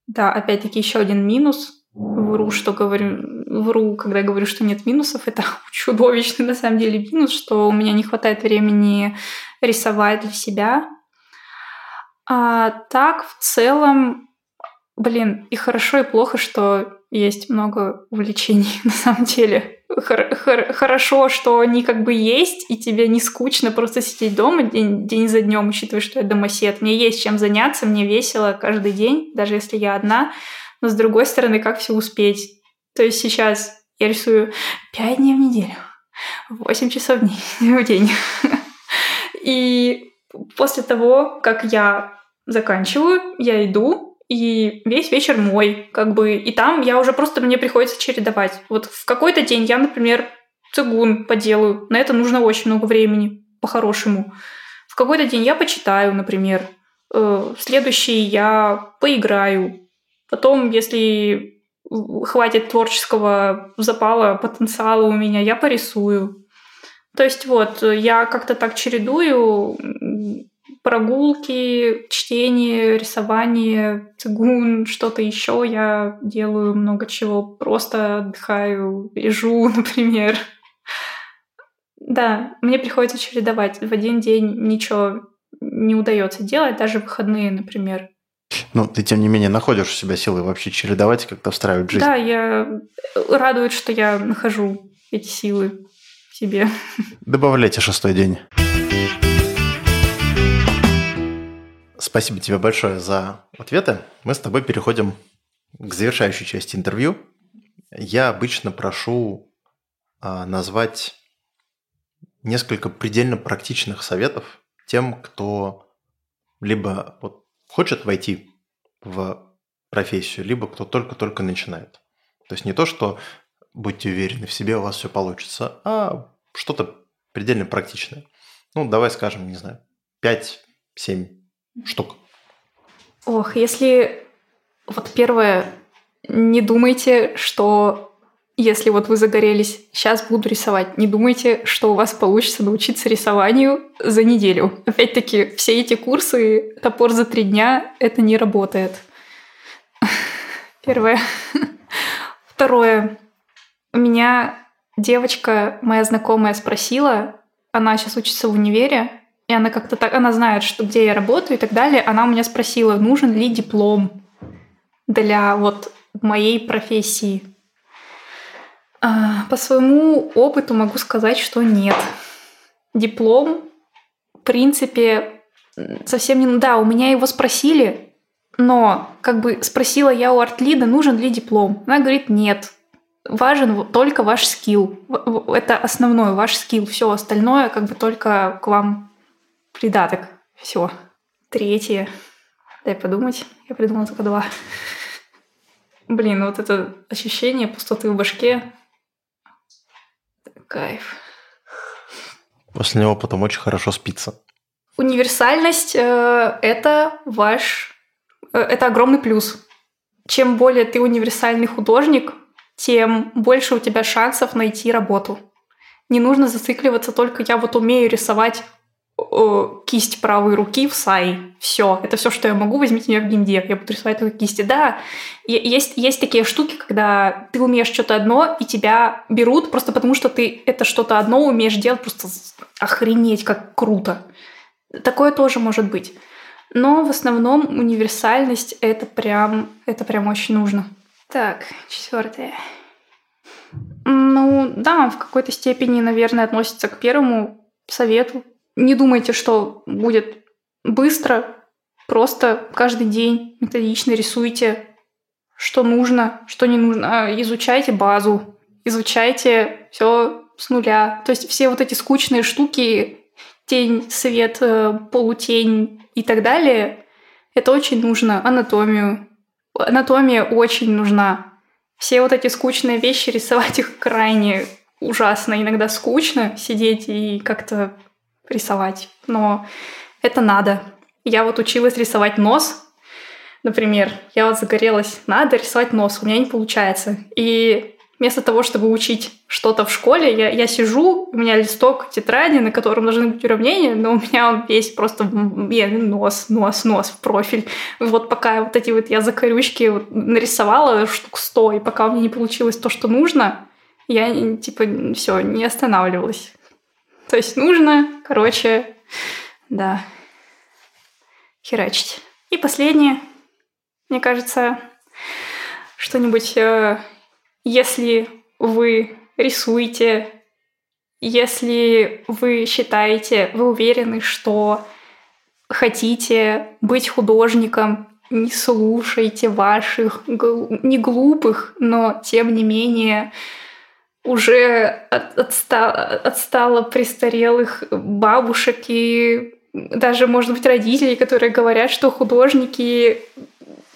Да, опять-таки еще один минус. Вру, что говорю, вру, когда говорю, что нет минусов. Это чудовищный на самом деле минус, что у меня не хватает времени рисовать для себя. А так, в целом, блин, и хорошо, и плохо, что есть много увлечений на самом деле хор- хор- хорошо, что они как бы есть, и тебе не скучно просто сидеть дома день, день за днем, учитывая, что я домосед. Мне есть чем заняться, мне весело каждый день, даже если я одна. Но с другой стороны, как все успеть? То есть сейчас я рисую 5 дней в неделю, 8 часов в день. И после того, как я заканчиваю, я иду, и весь вечер мой, как бы, и там я уже просто, мне приходится чередовать. Вот в какой-то день я, например, цигун поделаю, на это нужно очень много времени, по-хорошему. В какой-то день я почитаю, например, э, в следующий я поиграю. Потом, если хватит творческого запала, потенциала у меня, я порисую. То есть вот, я как-то так чередую прогулки, чтение, рисование, цигун, что-то еще. Я делаю много чего. Просто отдыхаю, лежу, например. Да, мне приходится чередовать. В один день ничего не удается делать, даже выходные, например. Ну, ты, тем не менее, находишь у себя силы вообще чередовать и как-то встраивать жизнь. Да, я радует, что я нахожу эти силы себе. Добавляйте шестой день. Спасибо тебе большое за ответы. Мы с тобой переходим к завершающей части интервью. Я обычно прошу а, назвать несколько предельно практичных советов тем, кто либо вот хочет войти в профессию, либо кто только-только начинает. То есть не то, что будьте уверены в себе, у вас все получится, а что-то предельно практичное. Ну, давай скажем, не знаю, 5-7 штук? Ох, если вот первое, не думайте, что если вот вы загорелись, сейчас буду рисовать, не думайте, что у вас получится научиться рисованию за неделю. Опять-таки, все эти курсы, топор за три дня, это не работает. Первое. Второе. У меня девочка, моя знакомая, спросила, она сейчас учится в универе, и она как-то так, она знает, что где я работаю и так далее. Она у меня спросила, нужен ли диплом для вот моей профессии. А, по своему опыту могу сказать, что нет. Диплом, в принципе, совсем не... Да, у меня его спросили, но как бы спросила я у артлида, нужен ли диплом. Она говорит, нет, важен только ваш скилл. Это основной ваш скилл. Все остальное как бы только к вам Придаток. Все. Третье. Дай подумать. Я придумала только два. Блин, вот это ощущение пустоты в башке. Кайф. После него потом очень хорошо спится. Универсальность э, это ваш, э, это огромный плюс. Чем более ты универсальный художник, тем больше у тебя шансов найти работу. Не нужно зацикливаться только я вот умею рисовать кисть правой руки в сай. Все, это все, что я могу. Возьмите меня в геймдев, я буду рисовать только кисти. Да, есть, есть такие штуки, когда ты умеешь что-то одно, и тебя берут просто потому, что ты это что-то одно умеешь делать просто охренеть, как круто. Такое тоже может быть. Но в основном универсальность это прям, это прям очень нужно. Так, четвертое. Ну, да, в какой-то степени, наверное, относится к первому совету. Не думайте, что будет быстро, просто каждый день методично рисуйте, что нужно, что не нужно. А, изучайте базу, изучайте все с нуля. То есть все вот эти скучные штуки, тень, свет, э, полутень и так далее, это очень нужно. Анатомию. Анатомия очень нужна. Все вот эти скучные вещи, рисовать их крайне ужасно, иногда скучно сидеть и как-то рисовать. Но это надо. Я вот училась рисовать нос, например. Я вот загорелась, надо рисовать нос, у меня не получается. И вместо того, чтобы учить что-то в школе, я, я сижу, у меня листок тетради, на котором должны быть уравнения, но у меня он весь просто я, нос, нос, нос в профиль. Вот пока вот эти вот я закорючки нарисовала штук сто, и пока у меня не получилось то, что нужно, я типа все, не останавливалась. То есть нужно, короче, да, херачить. И последнее, мне кажется, что-нибудь э, если вы рисуете, если вы считаете, вы уверены, что хотите быть художником, не слушайте ваших не глупых, но тем не менее уже от, отста, отстало престарелых бабушек и даже, может быть, родителей, которые говорят, что художники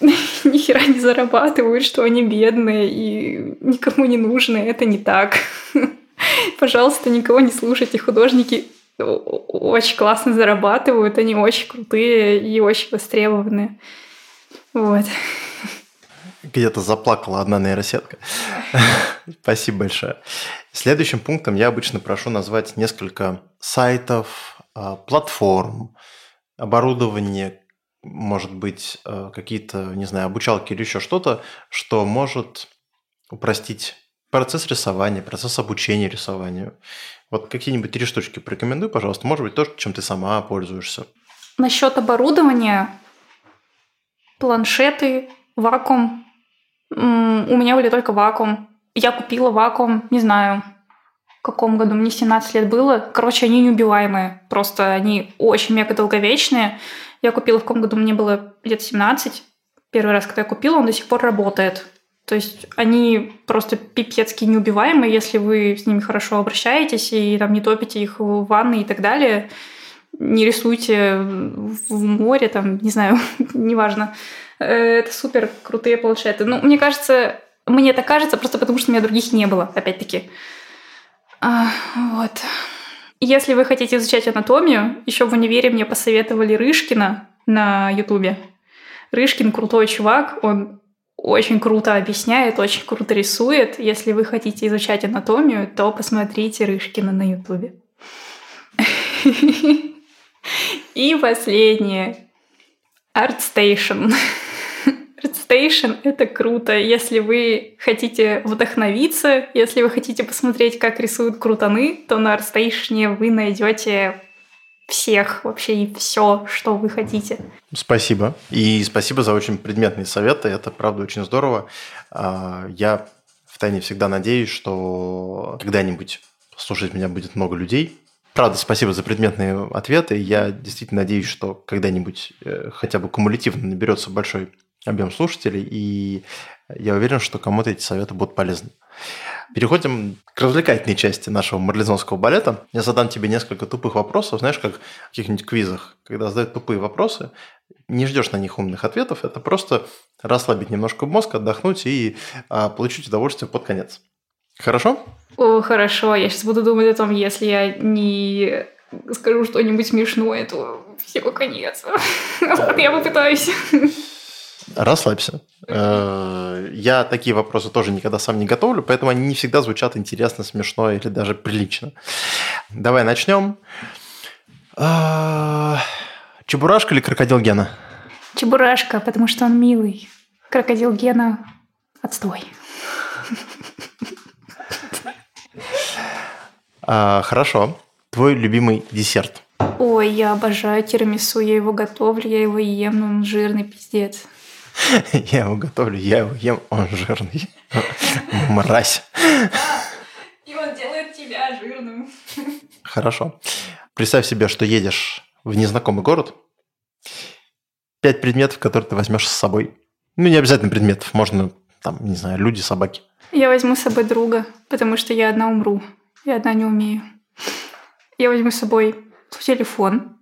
ни хера не зарабатывают, что они бедные и никому не нужны. Это не так. Пожалуйста, никого не слушайте. Художники очень классно зарабатывают, они очень крутые и очень востребованные. Вот. Где-то заплакала одна нейросетка. Спасибо большое. Следующим пунктом я обычно прошу назвать несколько сайтов, а, платформ, оборудование, может быть, э, какие-то, не знаю, обучалки или еще что-то, что может упростить процесс рисования, процесс обучения рисованию. Вот какие-нибудь три штучки порекомендуй, пожалуйста. Может быть, то, чем ты сама пользуешься. Насчет оборудования, планшеты, вакуум. У меня были только вакуум. Я купила вакуум, не знаю, в каком году, мне 17 лет было. Короче, они неубиваемые. Просто они очень мега долговечные. Я купила в каком году, мне было лет 17. Первый раз, когда я купила, он до сих пор работает. То есть они просто пипецки неубиваемые, если вы с ними хорошо обращаетесь и там не топите их в ванной и так далее. Не рисуйте в море, там, не знаю, неважно. Э, это супер крутые планшеты. Ну, мне кажется, мне это кажется просто потому, что у меня других не было, опять-таки. А, вот. Если вы хотите изучать анатомию, еще в универе мне посоветовали Рышкина на Ютубе. Рышкин крутой чувак, он очень круто объясняет, очень круто рисует. Если вы хотите изучать анатомию, то посмотрите Рышкина на Ютубе. И последнее. ArtStation. ArtStation — это круто. Если вы хотите вдохновиться, если вы хотите посмотреть, как рисуют крутаны, то на ArtStation вы найдете всех вообще и все, что вы хотите. Спасибо. И спасибо за очень предметные советы. Это, правда, очень здорово. А, я втайне всегда надеюсь, что когда-нибудь слушать меня будет много людей, Правда, спасибо за предметные ответы. Я действительно надеюсь, что когда-нибудь э, хотя бы кумулятивно наберется большой объем слушателей, и я уверен, что кому-то эти советы будут полезны. Переходим к развлекательной части нашего марлезонского балета. Я задам тебе несколько тупых вопросов, знаешь, как в каких-нибудь квизах. Когда задают тупые вопросы, не ждешь на них умных ответов, это просто расслабить немножко мозг, отдохнуть и а, получить удовольствие под конец. Хорошо? О, хорошо. Я сейчас буду думать о том, если я не скажу что-нибудь смешное, то всего конец. Я попытаюсь. Расслабься. Э, я такие вопросы тоже никогда сам не готовлю, поэтому они не всегда звучат интересно, смешно или даже прилично. Давай начнем. А, чебурашка или крокодил Гена? Чебурашка, потому что он милый. Крокодил Гена – отстой. А, хорошо. Твой любимый десерт? Ой, я обожаю тирамису, я его готовлю, я его ем, но он жирный пиздец. Я его готовлю, я его ем, он жирный. Мразь. И он делает тебя жирным. Хорошо. Представь себе, что едешь в незнакомый город. Пять предметов, которые ты возьмешь с собой. Ну, не обязательно предметов, можно, там, не знаю, люди, собаки. Я возьму с собой друга, потому что я одна умру. Я одна не умею. Я возьму с собой свой телефон,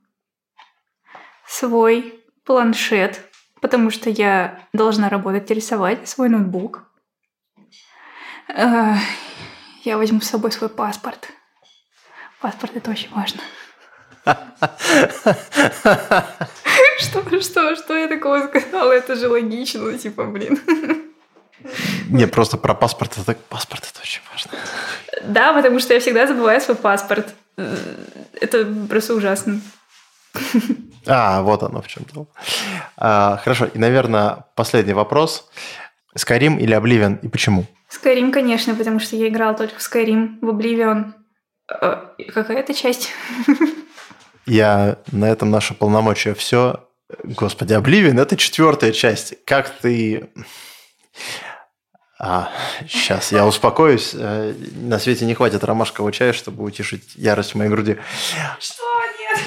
свой планшет, потому что я должна работать и рисовать, свой ноутбук. Э, я возьму с собой свой паспорт. Паспорт это очень важно. Что, что, что я такого сказала? Это же логично, типа, блин. Не, просто про паспорт это паспорт это очень важно. Да, потому что я всегда забываю свой паспорт. Это просто ужасно. А, вот оно в чем дело. А, хорошо, и, наверное, последний вопрос. Skyrim или Oblivion, и почему? Skyrim, конечно, потому что я играла только в Skyrim, в Oblivion. А, какая это часть? Я на этом наше полномочия все. Господи, Oblivion – это четвертая часть. Как ты... А, сейчас я успокоюсь. Э, на свете не хватит ромашкового чая, чтобы утешить ярость в моей груди. Что? Нет.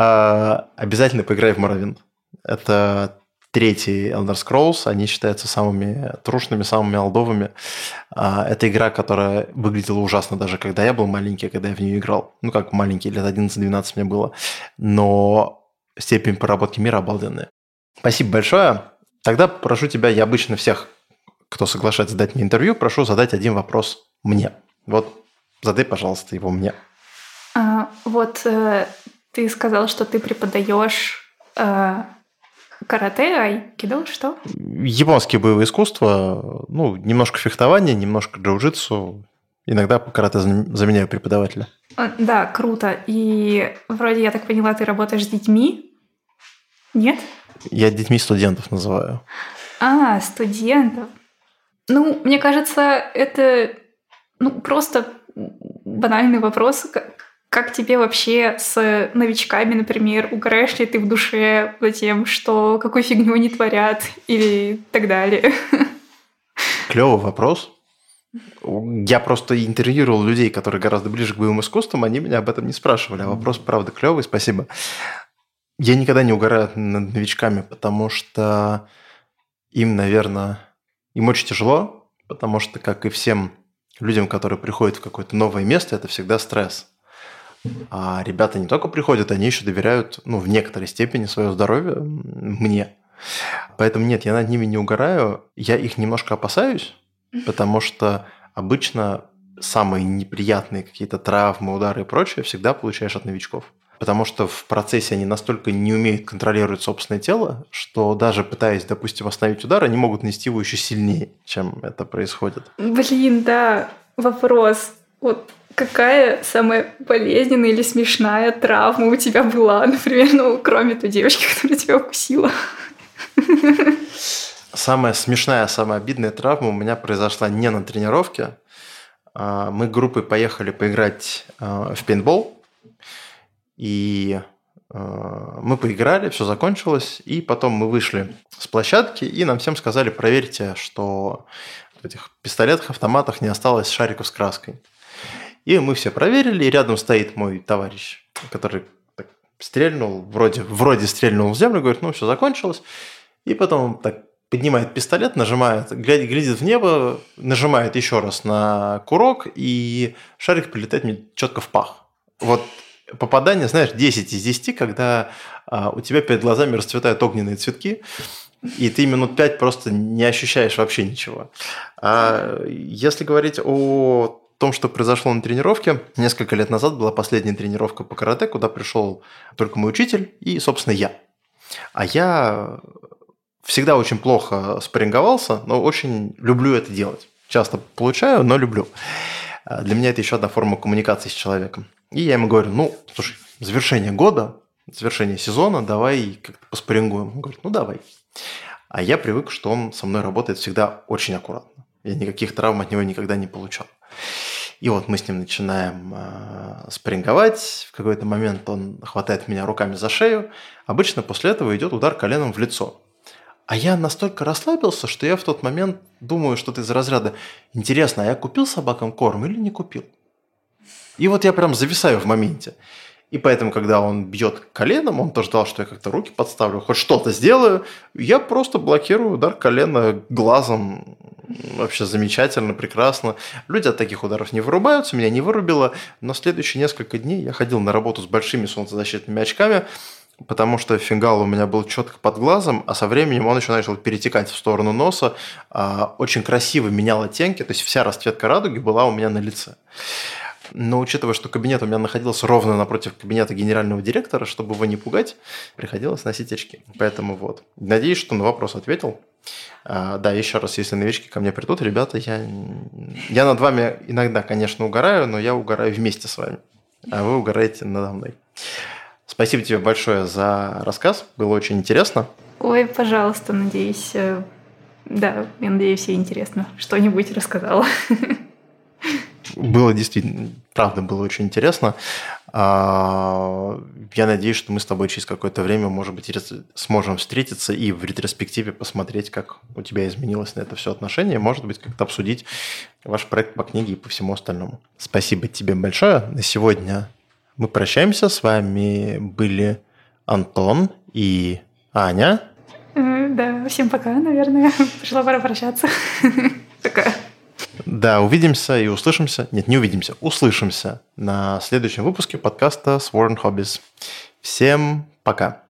А, обязательно поиграй в Моровин. Это третий Elder Scrolls. Они считаются самыми трушными, самыми олдовыми. А, это игра, которая выглядела ужасно даже когда я был маленький, когда я в нее играл. Ну, как маленький, лет 11-12 мне было. Но степень проработки мира обалденная. Спасибо большое. Тогда прошу тебя, я обычно всех кто соглашается дать мне интервью, прошу задать один вопрос мне. Вот задай, пожалуйста, его мне. А, вот э, ты сказал, что ты преподаешь э, карате, айкидо, что? Японские боевые искусства, ну, немножко фехтования, немножко джиу-джитсу, иногда по карате заменяю преподавателя. А, да, круто. И вроде, я так поняла, ты работаешь с детьми? Нет? Я детьми студентов называю. А, студентов. Ну, мне кажется, это ну, просто банальный вопрос, как, тебе вообще с новичками, например, угораешь ли ты в душе за тем, что какую фигню они творят или так далее? Клевый вопрос. Я просто интервьюировал людей, которые гораздо ближе к боевым искусствам, они меня об этом не спрашивали. А вопрос, правда, клевый, спасибо. Я никогда не угораю над новичками, потому что им, наверное, им очень тяжело, потому что, как и всем людям, которые приходят в какое-то новое место, это всегда стресс. А ребята не только приходят, они еще доверяют, ну, в некоторой степени свое здоровье мне. Поэтому нет, я над ними не угораю, я их немножко опасаюсь, потому что обычно самые неприятные какие-то травмы, удары и прочее всегда получаешь от новичков. Потому что в процессе они настолько не умеют контролировать собственное тело, что даже пытаясь, допустим, остановить удар, они могут нести его еще сильнее, чем это происходит. Блин, да, вопрос. Вот какая самая болезненная или смешная травма у тебя была, например, ну, кроме той девочки, которая тебя укусила? Самая смешная, самая обидная травма у меня произошла не на тренировке. А, мы группой поехали поиграть а, в пейнтбол и э, мы поиграли, все закончилось, и потом мы вышли с площадки, и нам всем сказали, проверьте, что в этих пистолетах, автоматах не осталось шариков с краской. И мы все проверили, и рядом стоит мой товарищ, который так стрельнул, вроде, вроде стрельнул в землю, говорит, ну, все закончилось. И потом так поднимает пистолет, нажимает, глядит, глядит в небо, нажимает еще раз на курок, и шарик прилетает мне четко в пах. Вот попадание, знаешь, 10 из 10, когда а, у тебя перед глазами расцветают огненные цветки, и ты минут 5 просто не ощущаешь вообще ничего. А если говорить о том, что произошло на тренировке, несколько лет назад была последняя тренировка по карате, куда пришел только мой учитель и, собственно, я. А я всегда очень плохо спарринговался, но очень люблю это делать. Часто получаю, но люблю. А, для меня это еще одна форма коммуникации с человеком. И я ему говорю, ну, слушай, завершение года, завершение сезона, давай как-то поспарингуем. Он говорит, ну, давай. А я привык, что он со мной работает всегда очень аккуратно. Я никаких травм от него никогда не получал. И вот мы с ним начинаем э, спринговать. В какой-то момент он хватает меня руками за шею. Обычно после этого идет удар коленом в лицо. А я настолько расслабился, что я в тот момент думаю что-то из разряда «Интересно, а я купил собакам корм или не купил?» И вот я прям зависаю в моменте. И поэтому, когда он бьет коленом, он тоже ждал, что я как-то руки подставлю, хоть что-то сделаю. Я просто блокирую удар колена глазом. Вообще замечательно, прекрасно. Люди от таких ударов не вырубаются, меня не вырубило. Но следующие несколько дней я ходил на работу с большими солнцезащитными очками, потому что фингал у меня был четко под глазом, а со временем он еще начал перетекать в сторону носа. А, очень красиво менял оттенки, то есть вся расцветка радуги была у меня на лице. Но учитывая, что кабинет у меня находился ровно напротив кабинета генерального директора, чтобы его не пугать, приходилось носить очки. Поэтому вот. Надеюсь, что на вопрос ответил. А, да, еще раз, если новички ко мне придут, ребята, я, я над вами иногда, конечно, угораю, но я угораю вместе с вами. А вы угораете надо мной. Спасибо тебе большое за рассказ. Было очень интересно. Ой, пожалуйста, надеюсь, э, да, я надеюсь, я интересно что-нибудь рассказала. Было действительно, правда, было очень интересно. А, я надеюсь, что мы с тобой через какое-то время, может быть, сможем встретиться и в ретроспективе посмотреть, как у тебя изменилось на это все отношение, может быть, как-то обсудить ваш проект по книге и по всему остальному. Спасибо тебе большое. На сегодня мы прощаемся. С вами были Антон и Аня. Да, всем пока, наверное. Пришла пора прощаться. Пока. Да, увидимся и услышимся. Нет, не увидимся, услышимся на следующем выпуске подкаста Sworn Hobbies. Всем пока.